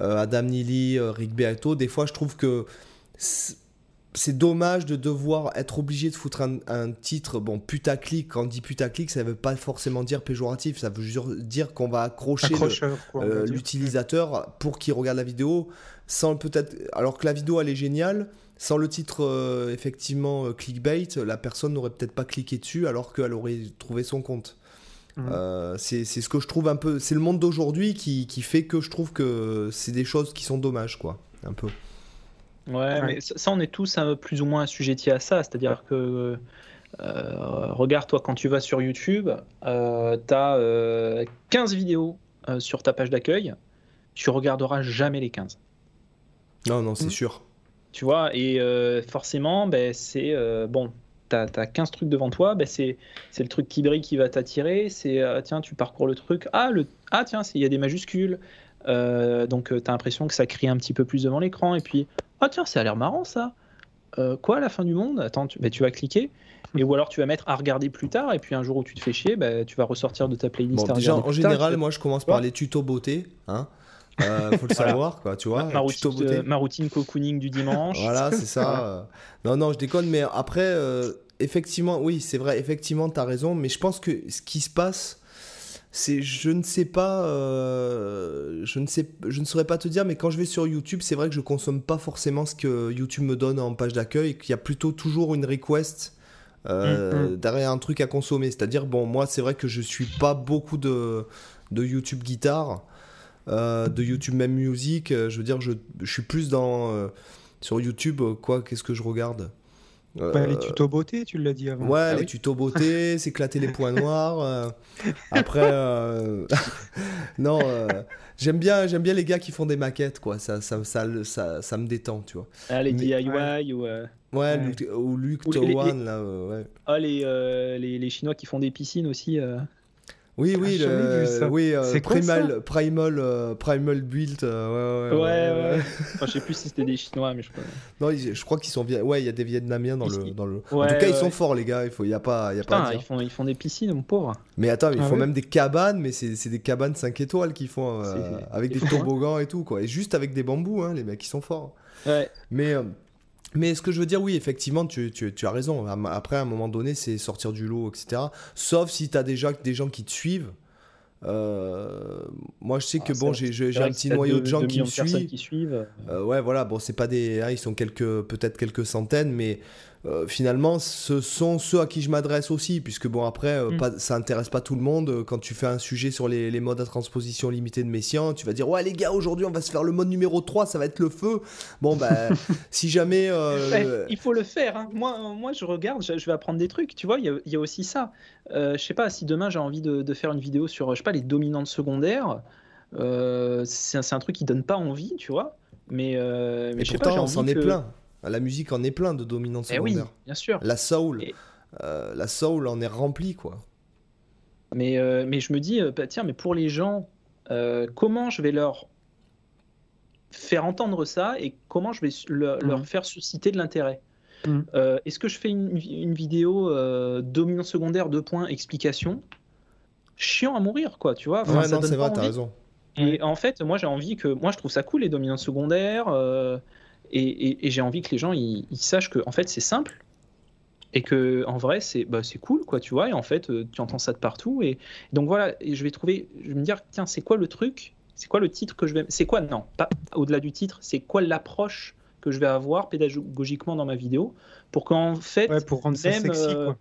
Adam Neely, euh, Rick Beato, des fois, je trouve que c'est dommage de devoir être obligé de foutre un, un titre, bon, putaclic. Quand on dit putaclic, ça veut pas forcément dire péjoratif, ça veut juste dire qu'on va accrocher euh, l'utilisateur pour qu'il regarde la vidéo sans peut-être alors que la vidéo elle est géniale sans le titre euh, effectivement euh, clickbait la personne n'aurait peut-être pas cliqué dessus alors qu'elle aurait trouvé son compte Mhm. Euh, c'est ce que je trouve un peu c'est le monde d'aujourd'hui qui, qui fait que je trouve que c'est des choses qui sont dommages quoi un peu Ouais, mais ça, ça, on est tous euh, plus ou moins assujettis à ça. C'est-à-dire que, euh, regarde, toi, quand tu vas sur YouTube, euh, tu as 15 vidéos euh, sur ta page d'accueil. Tu regarderas jamais les 15. non non c'est Mhm. sûr Tu vois, et euh, forcément, ben, c'est euh, bon. T'as as 15 trucs devant toi, ben c'est le truc qui brille qui va t'attirer. C'est euh, tiens, tu parcours le truc. Ah, le, ah tiens, il y a des majuscules. Euh, donc tu as l'impression que ça crie un petit peu plus devant l'écran. Et puis, ah tiens, ça a l'air marrant ça. Euh, quoi, la fin du monde? Attends, tu, ben, tu vas cliquer. Et ou alors tu vas mettre à regarder plus tard. Et puis un jour où tu te fais chier, ben, tu vas ressortir de ta playlist. bon à déjà regarder en général moi je commence par les tutos beauté hein Euh, faut le savoir quoi tu vois ma, routine, euh, ma routine cocooning du dimanche. Voilà, c'est ça. Non, non, je déconne, mais après, euh, effectivement, oui, c'est vrai, effectivement, tu as raison, mais je pense que ce qui se passe, c'est, je ne sais pas, euh, je, ne sais, je ne saurais pas te dire, mais quand je vais sur YouTube, c'est vrai que je consomme pas forcément ce que YouTube me donne en page d'accueil, qu'il y a plutôt toujours une request. euh, derrière un truc à consommer c'est-à-dire bon moi c'est vrai que je suis pas beaucoup de, de YouTube guitare euh, de YouTube même musique euh, je veux dire je, je suis plus dans euh, sur YouTube, quoi, qu'est-ce que je regarde Euh, les tutos beauté, tu l'as dit avant. Ouais, Ah les oui. tutos beauté, s'éclater les points noirs. euh, Après, euh, non, euh, j'aime bien, j'aime bien les gars qui font des maquettes, quoi. Ça, ça, ça, ça, ça me détend, tu vois. Ah, les Mais- DIY ou, euh, Ouais, Ouais. Luke- ou Luke là, ouais. ah, les, euh, les, les Chinois qui font des piscines aussi. euh. Oui, Ah, oui, le, oui, euh, Primal, Primal, euh, Primal Build, euh, ouais, Ouais, ouais, ouais. Enfin, je sais plus si c'était des Chinois, mais je crois. Non, ils- je crois qu'ils sont, ouais, il y a des Vietnamiens dans le, dans le. en tout cas, ils sont forts, les gars. Il faut, y a pas, il y a pas à Putain, dire. ils font, ils font des piscines, mon pauvre. Mais attends, ils Ah font même des cabanes, mais c'est c'est des cabanes 5 étoiles qu'ils font euh, avec des hein. toboggans et tout, quoi. Et juste avec des bambous, hein, les mecs, ils sont forts. Ouais. Mais, euh, mais ce que je veux dire, oui, effectivement, tu, tu- tu as raison. Après, à un moment donné, c'est sortir du lot, etc. Sauf si tu as déjà des gens qui te suivent. Euh, moi, je sais que Ah, bon, c'est- j'ai un que petit noyau de gens qui me suivent. qui suivent. Euh, ouais, voilà, bon, c'est pas des. hein, ils sont quelques, peut-être quelques centaines, mais euh, finalement, ce sont ceux à qui je m'adresse aussi, puisque bon, après, euh, Mm. pas, ça intéresse pas tout le monde. Euh, Quand tu fais un sujet sur les, les modes à transposition limitée de Messiaen, tu vas dire, ouais, les gars, aujourd'hui, on va se faire le mode numéro 3, ça va être le feu. Bon, bah, si jamais. euh, Ouais, il faut le faire. hein. Moi, moi, je regarde, je, je vais apprendre des trucs. Tu vois, il y a, il y a aussi ça. Je sais pas, si demain j'ai envie de, de faire une vidéo sur, je sais pas, les dominantes secondaires, c'est un, truc qui donne pas envie, tu vois. Mais, euh, mais je sais pas, on envie s'en est que- plein. La musique en est plein de dominantes Eh oui, secondaires. bien sûr. La soul. Et- euh, la soul en est remplie, quoi. Mais, euh, mais je me dis, euh, bah, tiens, mais pour les gens, euh, comment je vais leur faire entendre ça et comment je vais le- leur faire susciter de l'intérêt. Euh, Est-ce que je fais une, une vidéo euh, dominant secondaire, deux points, explication? Chiant à mourir, quoi, tu vois. Enfin, ouais, ça non, donne c'est vrai, t'as raison. Et en fait, moi, j'ai envie que. Moi, je trouve ça cool, les dominants secondaires. euh, et et- et j'ai envie que les gens ils, ils sachent que, en fait, c'est simple. Et que, en vrai, c'est bah, c'est cool, quoi, tu vois. Et en fait, euh, tu entends ça de partout. Et donc, voilà, et je vais trouver. Je vais me dire, tiens, c'est quoi le truc? C'est quoi le titre que je vais. C'est quoi? Non, pas au-delà du titre. C'est quoi l'approche que je vais avoir pédagogiquement dans ma vidéo pour qu'en fait. Ouais, pour rendre ça même, euh,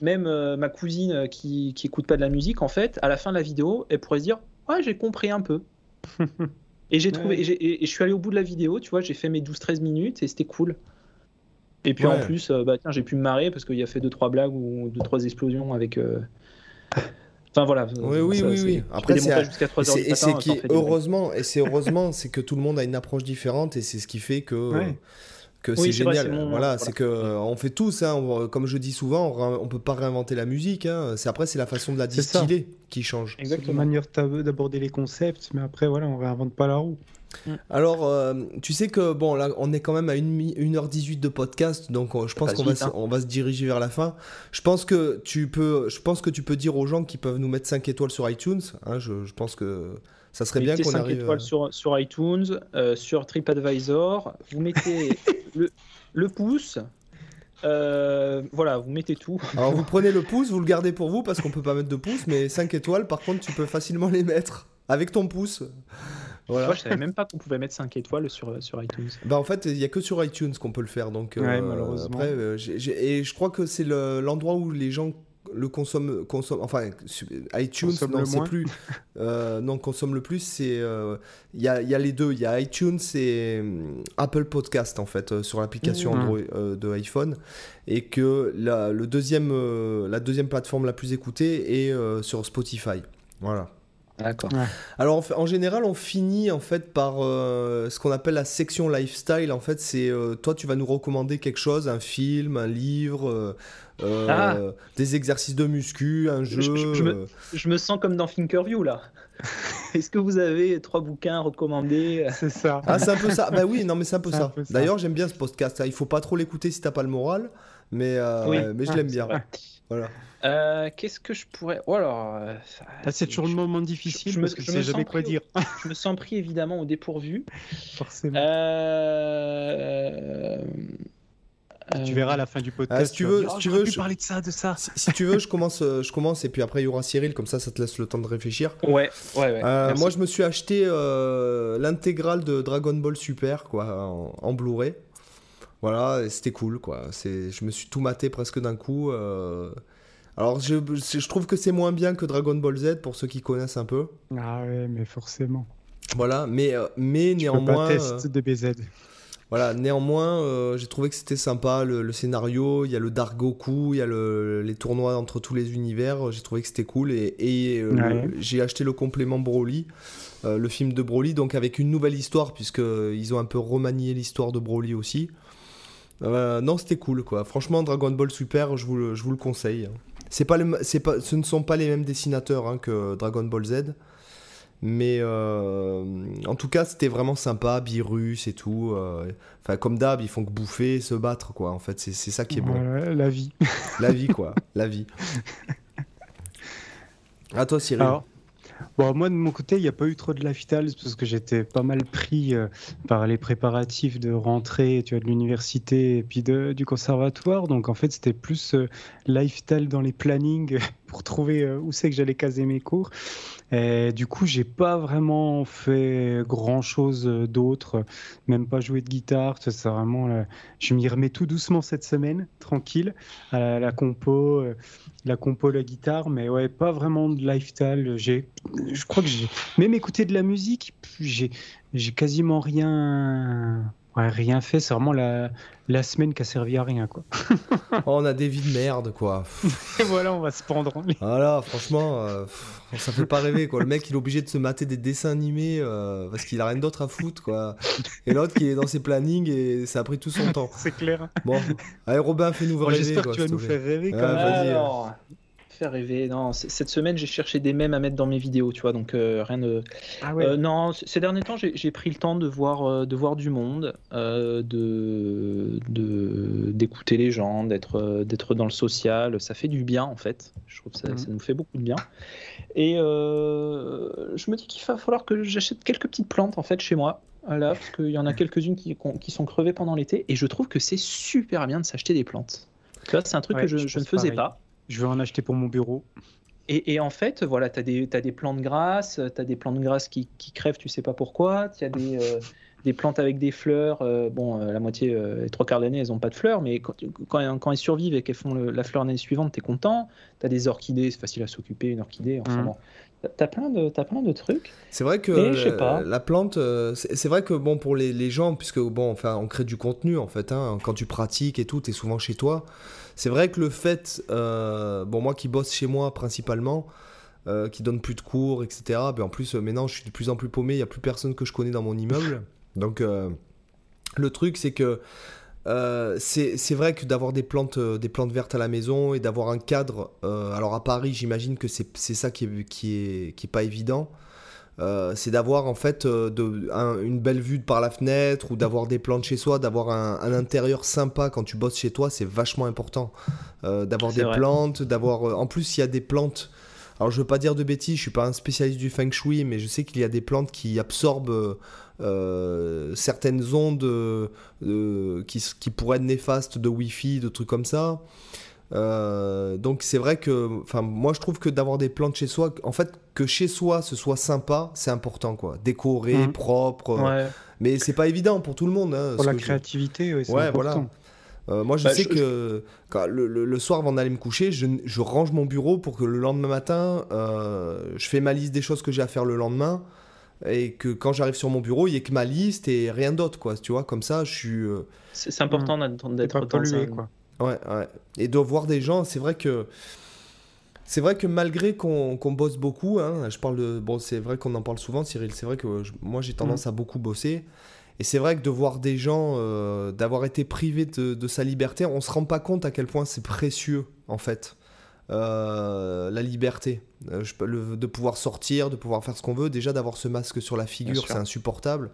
même euh, ma cousine qui, qui écoute pas de la musique, en fait, à la fin de la vidéo, elle pourrait se dire Ouais, j'ai compris un peu. et j'ai trouvé, Ouais. et, et- et je suis allé au bout de la vidéo, tu vois, j'ai fait mes 12-13 minutes et c'était cool. Et puis en plus, euh, bah, tiens, j'ai pu me marrer parce qu'il y a fait 2-3 blagues ou 2-3 explosions avec, euh, Enfin voilà. Oui, oui, oui, oui. Après, c'est jusqu'à 3 heures et c'est qui heureusement et c'est heureusement, c'est que tout le monde a une approche différente et c'est ce qui fait que que c'est génial. voilà, c'est que on fait tous, hein, comme je dis souvent, on, peut pas réinventer la musique. Hein. C'est après c'est la façon de la distiller qui change. Exactement. La manière d'aborder les concepts, mais après voilà, on réinvente pas la roue. Mm. Alors, euh, tu sais que bon, là, on est quand même à 1h18 de podcast, donc euh, je pense qu'on va, hein. on va se diriger vers la fin. Je pense que tu peux, je pense que tu peux dire aux gens qui peuvent nous mettre 5 étoiles sur iTunes. Hein, je, je, pense que ça serait bien qu'on arrive. 5 étoiles sur, sur iTunes, euh, sur TripAdvisor. Vous mettez le, le, pouce. voilà, vous mettez tout. Alors vous prenez le pouce, vous le gardez pour vous parce qu'on peut pas mettre de pouce, mais 5 étoiles, par contre, tu peux facilement les mettre avec ton pouce. Voilà. Moi, je savais même pas qu'on pouvait mettre 5 étoiles sur, sur iTunes. Bah, en fait, il n'y a que sur iTunes qu'on peut le faire. Donc, ouais, euh, malheureusement. Après, euh, et je crois que c'est l'endroit où les gens le consomment, consomme, enfin iTunes non c'est plus euh, non consomme le plus c'est il y, a, y, a, les deux il y a iTunes et Apple Podcast en fait sur l'application mmh. Android de iPhone et que la, le deuxième la deuxième plateforme la plus écoutée est sur Spotify voilà D'accord. Alors en, général, on finit en fait par euh, ce qu'on appelle la section lifestyle. En fait, c'est euh, toi, tu vas nous recommander quelque chose, un film, un livre, euh, ah. des exercices de muscu, un jeu. Je, me, sens comme dans Thinkerview là. Est-ce que vous avez trois bouquins recommandés? C'est ça. Ah, c'est un peu ça. bah oui, non, mais c'est un peu ça. D'ailleurs, j'aime bien ce podcast. Il faut pas trop l'écouter si t'as pas le moral, mais mais je l'aime bien. Voilà. Euh, qu'est-ce que je pourrais. Oh alors, euh, c'est toujours le moment difficile je, parce que je sais jamais quoi dire. je me sens pris évidemment au dépourvu. Forcément. Euh, tu verras à la fin du podcast. Ah, si tu, veux, si tu veux, je... parler de ça, de ça. Si, tu veux, je commence, je commence et puis après il y aura Cyril, comme ça, ça te laisse le temps de réfléchir. Ouais, ouais, ouais. moi, je me suis acheté l'intégrale de Dragon Ball Super, quoi, en, en Blu-ray. Voilà, c'était cool, quoi. C'est, je me suis tout maté presque d'un coup. Alors, je, je trouve que c'est moins bien que Dragon Ball Z pour ceux qui connaissent un peu. Ah ouais, mais forcément. Voilà, mais, euh, mais tu néanmoins. Peux pas test de BZ. Voilà, néanmoins, euh, j'ai trouvé que c'était sympa le, scénario. Il y a le Dark Goku, il y a le, les tournois entre tous les univers. J'ai trouvé que c'était cool et, et euh, j'ai acheté le complément Broly, le film de Broly, donc avec une nouvelle histoire puisqu'ils ont un peu remanié l'histoire de Broly aussi. Non, c'était cool quoi. Franchement, Dragon Ball Super, je vous, je vous le conseille. C'est pas, le, c'est pas, ce ne sont pas les mêmes dessinateurs hein, que Dragon Ball Z. Mais euh, en tout cas, c'était vraiment sympa, virus et tout. Euh, enfin, comme d'hab, ils font que bouffer, se battre, quoi. En fait, c'est, c'est ça qui est bon. la vie. La vie, quoi. la vie. À toi, Cyril. Bon, moi, de mon côté, il n'y a pas eu trop de lifestyle parce que j'étais pas mal pris euh, par les préparatifs de rentrée tu vois, de l'université et puis de, du conservatoire. Donc, en fait, c'était plus euh, lifestyle dans les plannings pour trouver euh, où c'est que j'allais caser mes cours. Et du coup, j'ai pas vraiment fait grand chose d'autre, même pas joué de guitare. C'est vraiment, je m'y remets tout doucement cette semaine, tranquille, à la, compo, la compo, la guitare, mais ouais, pas vraiment de lifestyle. J'ai, je crois que j'ai même écouté de la musique, j'ai, j'ai quasiment rien Ouais, rien fait, c'est vraiment la, la semaine qui a servi à rien, quoi. Oh, on a des vies de merde, quoi. Et voilà, on va se pendre. Voilà, franchement, euh, ça fait pas rêver, quoi. Le mec, il est obligé de se mater des dessins animés euh, parce qu'il a rien d'autre à foutre, quoi. Et l'autre qui est dans ses plannings et ça a pris tout son temps. C'est clair. Bon, allez, Robin, fais-nous rêver. J'espère que tu vas nous faire rêver, quand même. Faire rêver. Non, cette semaine, j'ai cherché des mèmes à mettre dans mes vidéos, tu vois, donc euh, rien de. Ah ouais. Euh, non, ces derniers temps, j'ai pris le temps de voir, euh, de voir du monde, de d'écouter les gens, d'être d'être dans le social. Ça fait du bien, en fait. Je trouve que ça, mhm. ça nous fait beaucoup de bien. Et je me dis qu'il va falloir que j'achète quelques petites plantes, en fait, chez moi. Là, parce qu'il y en a quelques-unes qui, qui sont crevées pendant l'été, et je trouve que c'est super bien de s'acheter des plantes. Tu vois, c'est un truc que je, je ne faisais pas. Je vais en acheter pour mon bureau. Et, en fait, voilà, tu as des, as des plantes grasses, tu as des plantes grasses qui, qui, crèvent, tu sais pas pourquoi. Tu as des, euh, des, plantes avec des fleurs. Euh, bon, euh, la moitié, les trois quarts d'année, elles n'ont pas de fleurs, mais quand, quand, elles survivent et qu'elles font la fleur l'année suivante, tu es content. Tu as des orchidées, c'est facile à s'occuper, une orchidée. Enfin mmh. bon. T'as plein de as plein de trucs. C'est vrai que la, plante, c'est vrai que bon pour les, les, gens, puisque bon, enfin, on crée du contenu en fait. Hein, quand tu pratiques et tout, tu es souvent chez toi. C'est vrai que le fait, euh, bon moi qui bosse chez moi principalement, euh, qui donnent plus de cours, etc. Ben, en plus, maintenant, je suis de plus en plus paumé, il n'y a plus personne que je connais dans mon immeuble. Donc, le truc, c'est que c'est vrai que d'avoir des plantes, des plantes vertes à la maison et d'avoir un cadre. alors à Paris, j'imagine que c'est ça qui est, qui est, qui est pas évident. Euh, c'est d'avoir en fait euh, une belle vue par la fenêtre ou d'avoir des plantes chez soi, d'avoir un, intérieur sympa quand tu bosses chez toi, c'est vachement important. Euh, d'avoir des plantes, d'avoir. En plus, il y a des plantes. Alors, je veux pas dire de bêtises, je suis pas un spécialiste du feng shui, mais je sais qu'il y a des plantes qui absorbent certaines ondes qui, qui, pourraient être néfastes de Wi-Fi, de trucs comme ça. Euh, donc c'est vrai que, enfin, moi je trouve que d'avoir des plantes chez soi, en fait, que chez soi ce soit sympa, c'est important, quoi. Décoré, mhm. propre. Euh, mais c'est pas évident pour tout le monde. Hein, pour la créativité, oui, c'est ouais, voilà. Euh, moi, je bah, sais que Quand, le, soir, avant d'aller me coucher, je, je, range mon bureau pour que le lendemain matin, je fais ma liste des choses que j'ai à faire le lendemain et que quand j'arrive sur mon bureau, il n'y ait que ma liste et rien d'autre, quoi. Tu vois, comme ça, je suis. C'est important mmh. d'être dans quoi. Ouais, ouais. Et de voir des gens, c'est vrai que. C'est vrai que malgré qu'on bosse beaucoup, hein, je parle de. Bon, c'est vrai qu'on en parle souvent, Cyril. C'est vrai que moi, j'ai tendance mm. à beaucoup bosser. Et c'est vrai que de voir des gens, euh, d'avoir été privé de, sa liberté, on se rend pas compte à quel point c'est précieux, en fait. Euh, la liberté. Euh, je, de pouvoir sortir, de pouvoir faire ce qu'on veut. Déjà, d'avoir ce masque sur la figure, c'est insupportable.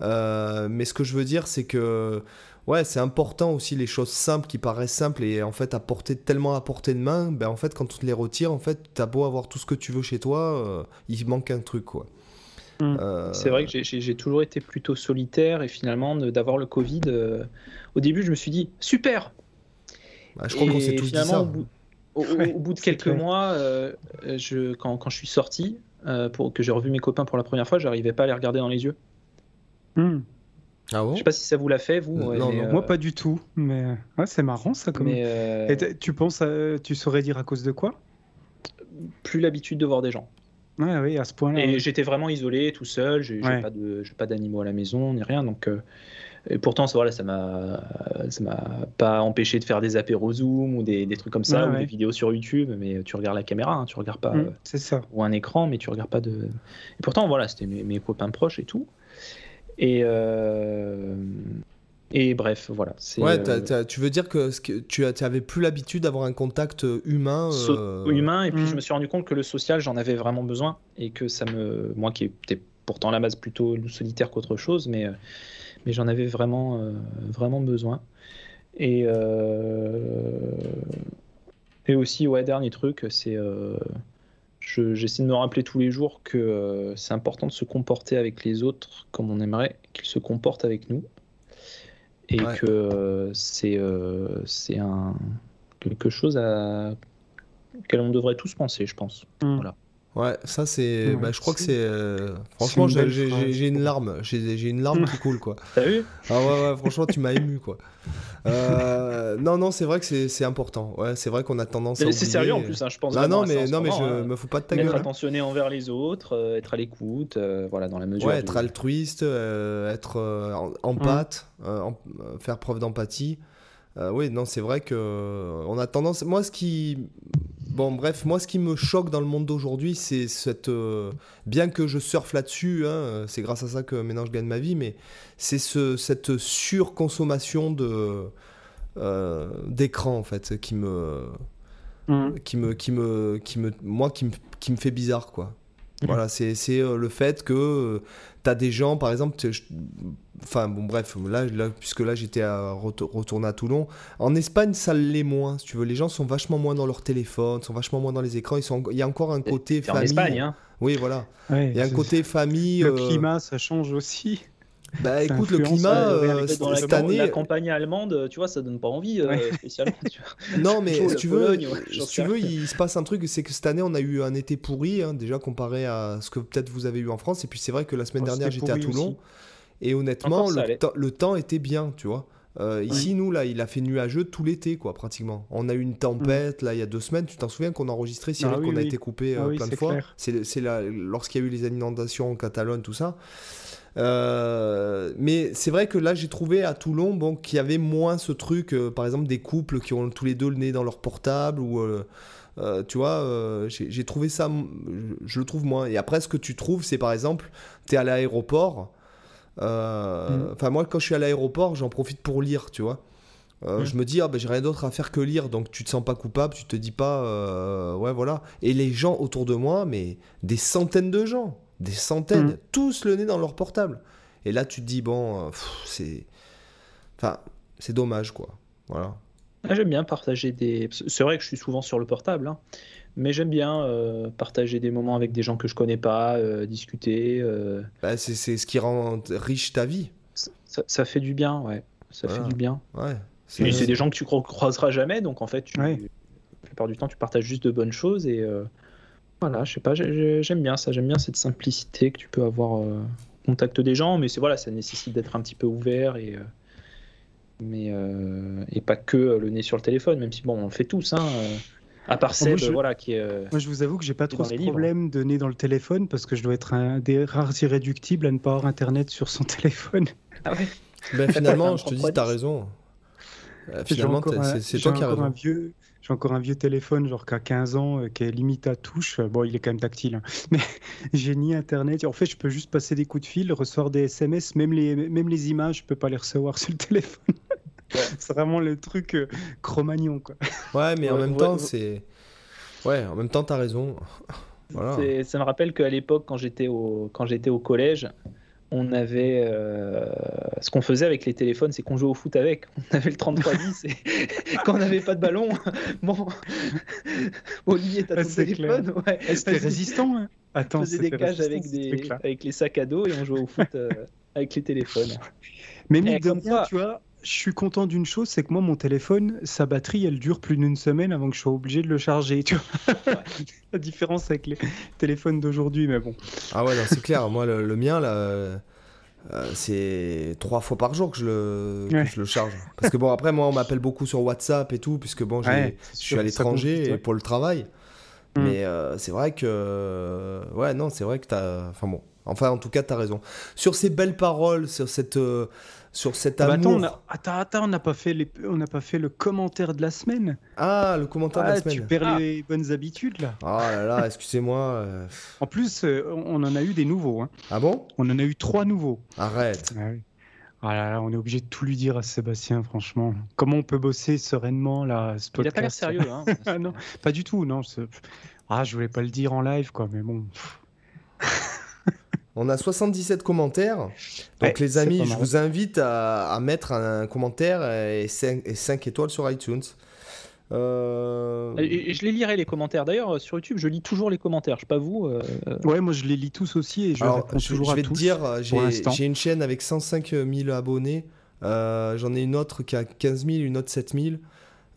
mais ce que je veux dire, c'est que ouais, c'est important aussi les choses simples qui paraissent simples et en fait à tellement à portée de main, ben en fait quand on te les retire, en fait t'as beau avoir tout ce que tu veux chez toi, euh, il manque un truc quoi. Hmm. Euh, c'est vrai que j'ai toujours été plutôt solitaire et finalement d'avoir le Covid, euh, au début je me suis dit super. Bah, je crois qu'on s'est tous dit ça. Au bout, de quelques mois, je, quand, quand, je suis sorti, pour que j'ai revu mes copains pour la première fois, j'arrivais pas à les regarder dans les yeux. Hmm. Ah bon Je sais pas si ça vous l'a fait, vous. non, moi pas du tout. Mais ouais, c'est marrant ça. Comme... Et tu penses, tu saurais dire à cause de quoi? Plus l'habitude de voir des gens. Ouais, oui, à ce point-là. Et j'étais vraiment isolé, tout seul. J'ai pas de, pas d'animaux à la maison ni rien, donc. Et pourtant, ça, voilà, ça m'a, ça m'a pas empêché de faire des apéros Zoom ou des, des trucs comme ça, ou des vidéos sur YouTube. Mais tu regardes la caméra, hein, tu regardes pas. Mmh, c'est ça. Ou un écran, mais tu regardes pas de. Et pourtant, voilà, c'était mes, mes copains proches et tout. Et, euh, et bref, voilà. Ouais, euh, tu veux dire que, tu avais plus l'habitude d'avoir un contact humain euh, Humain, et puis je hmm. me suis rendu compte que le social, j'en avais vraiment besoin. Et que ça me. Moi qui étais pourtant à la base plutôt solitaire qu'autre chose, mais, mais j'en avais vraiment, vraiment besoin. Et, et aussi, ouais, dernier truc, c'est j'essaie de me rappeler tous les jours que euh, c'est important de se comporter avec les autres comme on aimerait qu'ils se comportent avec nous. Et que euh, c'est euh, c'est un quelque chose à auquel on devrait tous penser, je pense. Mm. Voilà. Ouais, ça c'est. Bah, je crois que c'est. Franchement, j'ai une larme. J'ai une larme qui coule, quoi. T'as vu? Ah ouais, ouais, franchement, tu m'as ému, quoi. Euh, non, non, c'est vrai que c'est important. Ouais, c'est vrai qu'on a tendance à. C'est sérieux en plus, hein, je pense. Ah, non, mais, non, mais je hein. me fous pas de ta gueule. Être hein. attentionné envers les autres, euh, être à l'écoute, euh, voilà, dans la mesure. Ouais, être altruiste, être en, mmh. pâte, faire preuve d'empathie. Oui, non, c'est vrai que on a tendance. Moi, ce qui Bon, bref, moi, ce qui me choque dans le monde d'aujourd'hui, c'est cette. bien que je surfe là-dessus, c'est grâce à ça que maintenant je gagne ma vie, mais c'est ce, cette surconsommation de euh, d'écran en fait qui me, mmh. qui me qui me qui me moi qui me, qui me fait bizarre quoi. Mmh. Voilà, c'est euh, le fait que euh, tu as des gens, par exemple, enfin bon, bref, là, là puisque là j'étais à retourner à Toulon, en Espagne ça l'est moins, si tu veux. Les gens sont vachement moins dans leur téléphone, sont vachement moins dans les écrans. Ils sont, il y a encore un côté famille. En Espagne, hein. Oui, voilà. il y a un côté famille. Le climat, ça change aussi. Bah écoute, le climat euh, cette la, année. La campagne allemande, tu vois, ça donne pas envie euh, spécialement. non, mais si tu veux, si tu veux, il se passe un truc, c'est que cette année on a eu un été pourri, hein, déjà comparé à ce que peut-être vous avez eu en France. Et puis c'est vrai que la semaine oh, dernière j'étais à Toulon et honnêtement le, temps était bien, tu vois. Euh, ici, nous, là, il a fait nuageux tout l'été, quoi, pratiquement. On a eu une tempête, là, il y a deux semaines. Tu t'en souviens qu'on a enregistré, Cyril, ah qu'on a été coupé ah plein de fois. C'est lorsqu'il y a eu les inondations en Catalogne, tout ça. Euh, mais c'est vrai que là, j'ai trouvé à Toulon bon, qu'il y avait moins ce truc, euh, par exemple, des couples qui ont tous les deux le nez dans leur portable ou. euh, tu vois, euh, j'ai j'ai trouvé ça, je, je le trouve moins. Et après, ce que tu trouves, c'est par exemple, tu es à l'aéroport. Euh, Mhm. Enfin, moi, quand je suis à l'aéroport, j'en profite pour lire, tu vois. Euh, Mhm. Je me dis, ah, ben, j'ai rien d'autre à faire que lire, donc tu te sens pas coupable, tu te dis pas, euh, ouais, voilà. Et les gens autour de moi, mais des centaines de gens, des centaines, Mhm. tous le nez dans leur portable. Et là, tu te dis, bon, c'est. Enfin, c'est dommage, quoi. Voilà. Ah, j'aime bien partager des. C'est vrai que je suis souvent sur le portable, hein, mais j'aime bien euh, partager des moments avec des gens que je connais pas, euh, discuter. euh, Bah, c'est c'est ce qui rend riche ta vie. ça, ça fait du bien, ouais. Ça Voilà. fait du bien. Ouais. C'est des gens que tu cro- croiseras jamais, donc en fait, tu, Ouais. la plupart du temps, tu partages juste de bonnes choses et euh, voilà, je sais pas, j'ai- j'ai- j'aime bien ça, j'aime bien cette simplicité que tu peux avoir euh, au contact des gens, mais c'est voilà, ça nécessite d'être un petit peu ouvert et euh, mais euh, et pas que le nez sur le téléphone, même si bon, on le fait tous, hein. À part Seb, je- voilà, qui euh, Moi, je vous avoue que j'ai pas trop ce livres. problème de nez dans le téléphone parce que je dois être un des rares irréductibles à ne pas avoir internet sur son téléphone. ah ouais. Ben, finalement, je te dis, t'as raison. Euh, J'ai finalement, encore t'as- un- c'est toi qui as encore un raison. vieux, j'ai encore un vieux téléphone, genre qu'à 15 ans, euh, qui est limite à touche. Bon, il est quand même tactile, hein. mais j'ai ni internet. En fait, je peux juste passer des coups de fil, recevoir des SMS, même les, même les images, je peux pas les recevoir sur le téléphone. c'est vraiment le truc euh, Cro-Magnon, quoi. Ouais, mais en même ouais, temps, ouais. c'est. Ouais, en même temps, t'as raison. Voilà. C'est- Ça me rappelle qu'à l'époque, quand j'étais au, quand j'étais au collège, on avait. euh, Ce qu'on faisait avec les téléphones, c'est qu'on jouait au foot avec. On avait le 3310 et quand on n'avait pas de ballon, bon. Olivier, t'as Ah, ton téléphone ouais. Eh, C'était résistant. Hein. On Attends, faisait des c'était cages avec, des, les sacs à dos et on jouait au foot euh, avec les téléphones. Mais Eh, mine de rien, quoi- tu vois, je suis content d'une chose, c'est que moi, mon téléphone, sa batterie, elle dure plus d'une semaine avant que je sois obligé de le charger. Tu vois La différence avec les téléphones d'aujourd'hui, mais bon. Ah ouais, c'est clair. Moi, le, le mien, là, euh, c'est trois fois par jour que je le, que Ouais. je le charge. Parce que bon, après, moi, on m'appelle beaucoup sur WhatsApp et tout, puisque bon, Ouais, je suis à l'étranger pour le travail. Mm. Mais euh, c'est vrai que. Ouais, non, c'est vrai que t'as. Enfin bon. Enfin, en tout cas, t'as raison. Sur ces belles paroles, sur cette. euh, sur cet Ah bah amour. attends, on a... attends, attends, on n'a pas fait les... on n'a pas fait le commentaire de la semaine. Ah, le commentaire de Ah, la tu semaine. perds Ah. les bonnes habitudes là. Ah là là, excusez-moi. euh, En plus, euh, on en a eu des nouveaux. hein. Ah bon? On en a eu trois nouveaux. Arrête. Ah oui. Ah là là, on est obligé de tout lui dire à Sébastien, franchement. Comment on peut bosser sereinement là, ce Il a pas l'air podcast sérieux. Hein. Ah non, pas du tout, non. Ah, je voulais pas le dire en live, quoi, mais bon. On a 77 commentaires. Donc Ouais, les amis, je vous invite à, à mettre un commentaire et 5, étoiles sur iTunes. Euh, Et- et Je les lirai les commentaires. D'ailleurs, sur YouTube, je lis toujours les commentaires. Je sais pas vous. euh, Ouais, moi je les lis tous aussi et je alors, réponds je, toujours je à vais tous. te dire, euh, j'ai une chaîne avec 105 000 abonnés. Euh, j'en ai une autre qui a 15 000, une autre 7 000.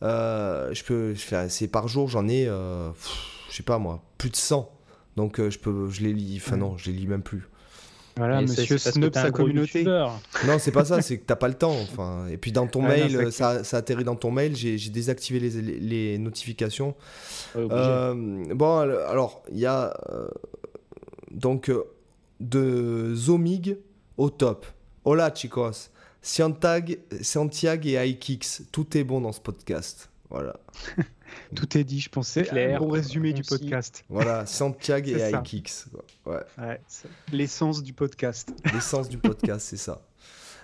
Euh, je peux, je fais, c'est par jour, j'en ai, euh, pff, je sais pas moi, plus de 100. Donc euh, je peux, je les lis. Enfin non, je les lis même plus. Voilà, et c'est- monsieur un sa communauté. Non, c'est pas ça, c'est que t'as pas le temps. Enfin, et puis dans ton Ah, mail, ça, ça atterrit dans ton mail. J'ai désactivé les, les, les notifications. Ouais. Euh, bon, alors il y a euh, donc de Zomig au top. Hola chicos, Santiago et iKicks, tout est bon dans ce podcast. Voilà, Tout est dit, je pensais. Clair, un bon résumé du podcast. voilà, Santiago et C'est iKicks. Ouais, Ouais, c'est l'essence du podcast. l'essence du podcast, c'est ça.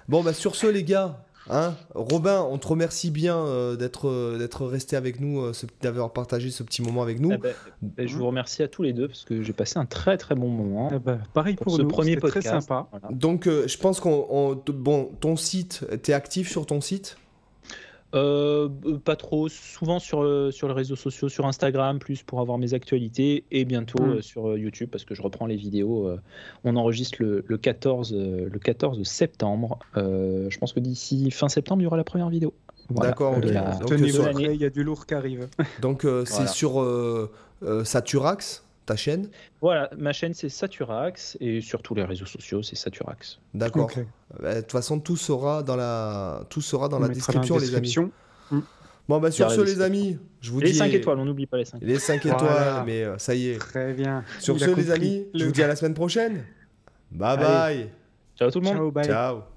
Bon, bah sur ce les gars. Hein Robin, on te remercie bien euh, d'être euh, d'être resté avec nous, euh, d'avoir partagé ce petit moment avec nous. Eh ben, ben, je vous remercie à tous les deux parce que j'ai passé un très très bon moment. Ah bah, pareil Pour pour, ce nous, premier c'était très podcast. sympa. Voilà. Donc, euh, je pense qu'on. bon, ton site, t'es actif sur ton site? Euh, pas trop, souvent sur, euh, sur les réseaux sociaux, sur Instagram, plus pour avoir mes actualités, et bientôt Mm. euh, sur YouTube parce que je reprends les vidéos. euh, on enregistre le, le 14, euh, le 14 septembre. Euh, je pense que d'ici fin septembre, il y aura la première vidéo. Voilà. D'accord, ok. Euh, la- il y a du lourd qui arrive. Donc, euh, c'est Voilà. sur euh, euh, Saturax, ta chaîne Voilà, ma chaîne c'est Saturax et sur tous les réseaux sociaux c'est Saturax. D'accord. Ok. Bah, De toute façon, tout sera dans la, tout sera dans On la mettra dans la description, les amis. description. Bon, bah, sur ce, les description. amis, je vous Les dis. 5 étoiles, on n'oublie pas les 5 Les 5 Voilà. étoiles, mais euh, ça y est. Très bien. Sur Il ce, les amis, je Le- vous dis à la semaine prochaine. Bye Allez. bye. Ciao tout le monde Ciao, bye. Ciao.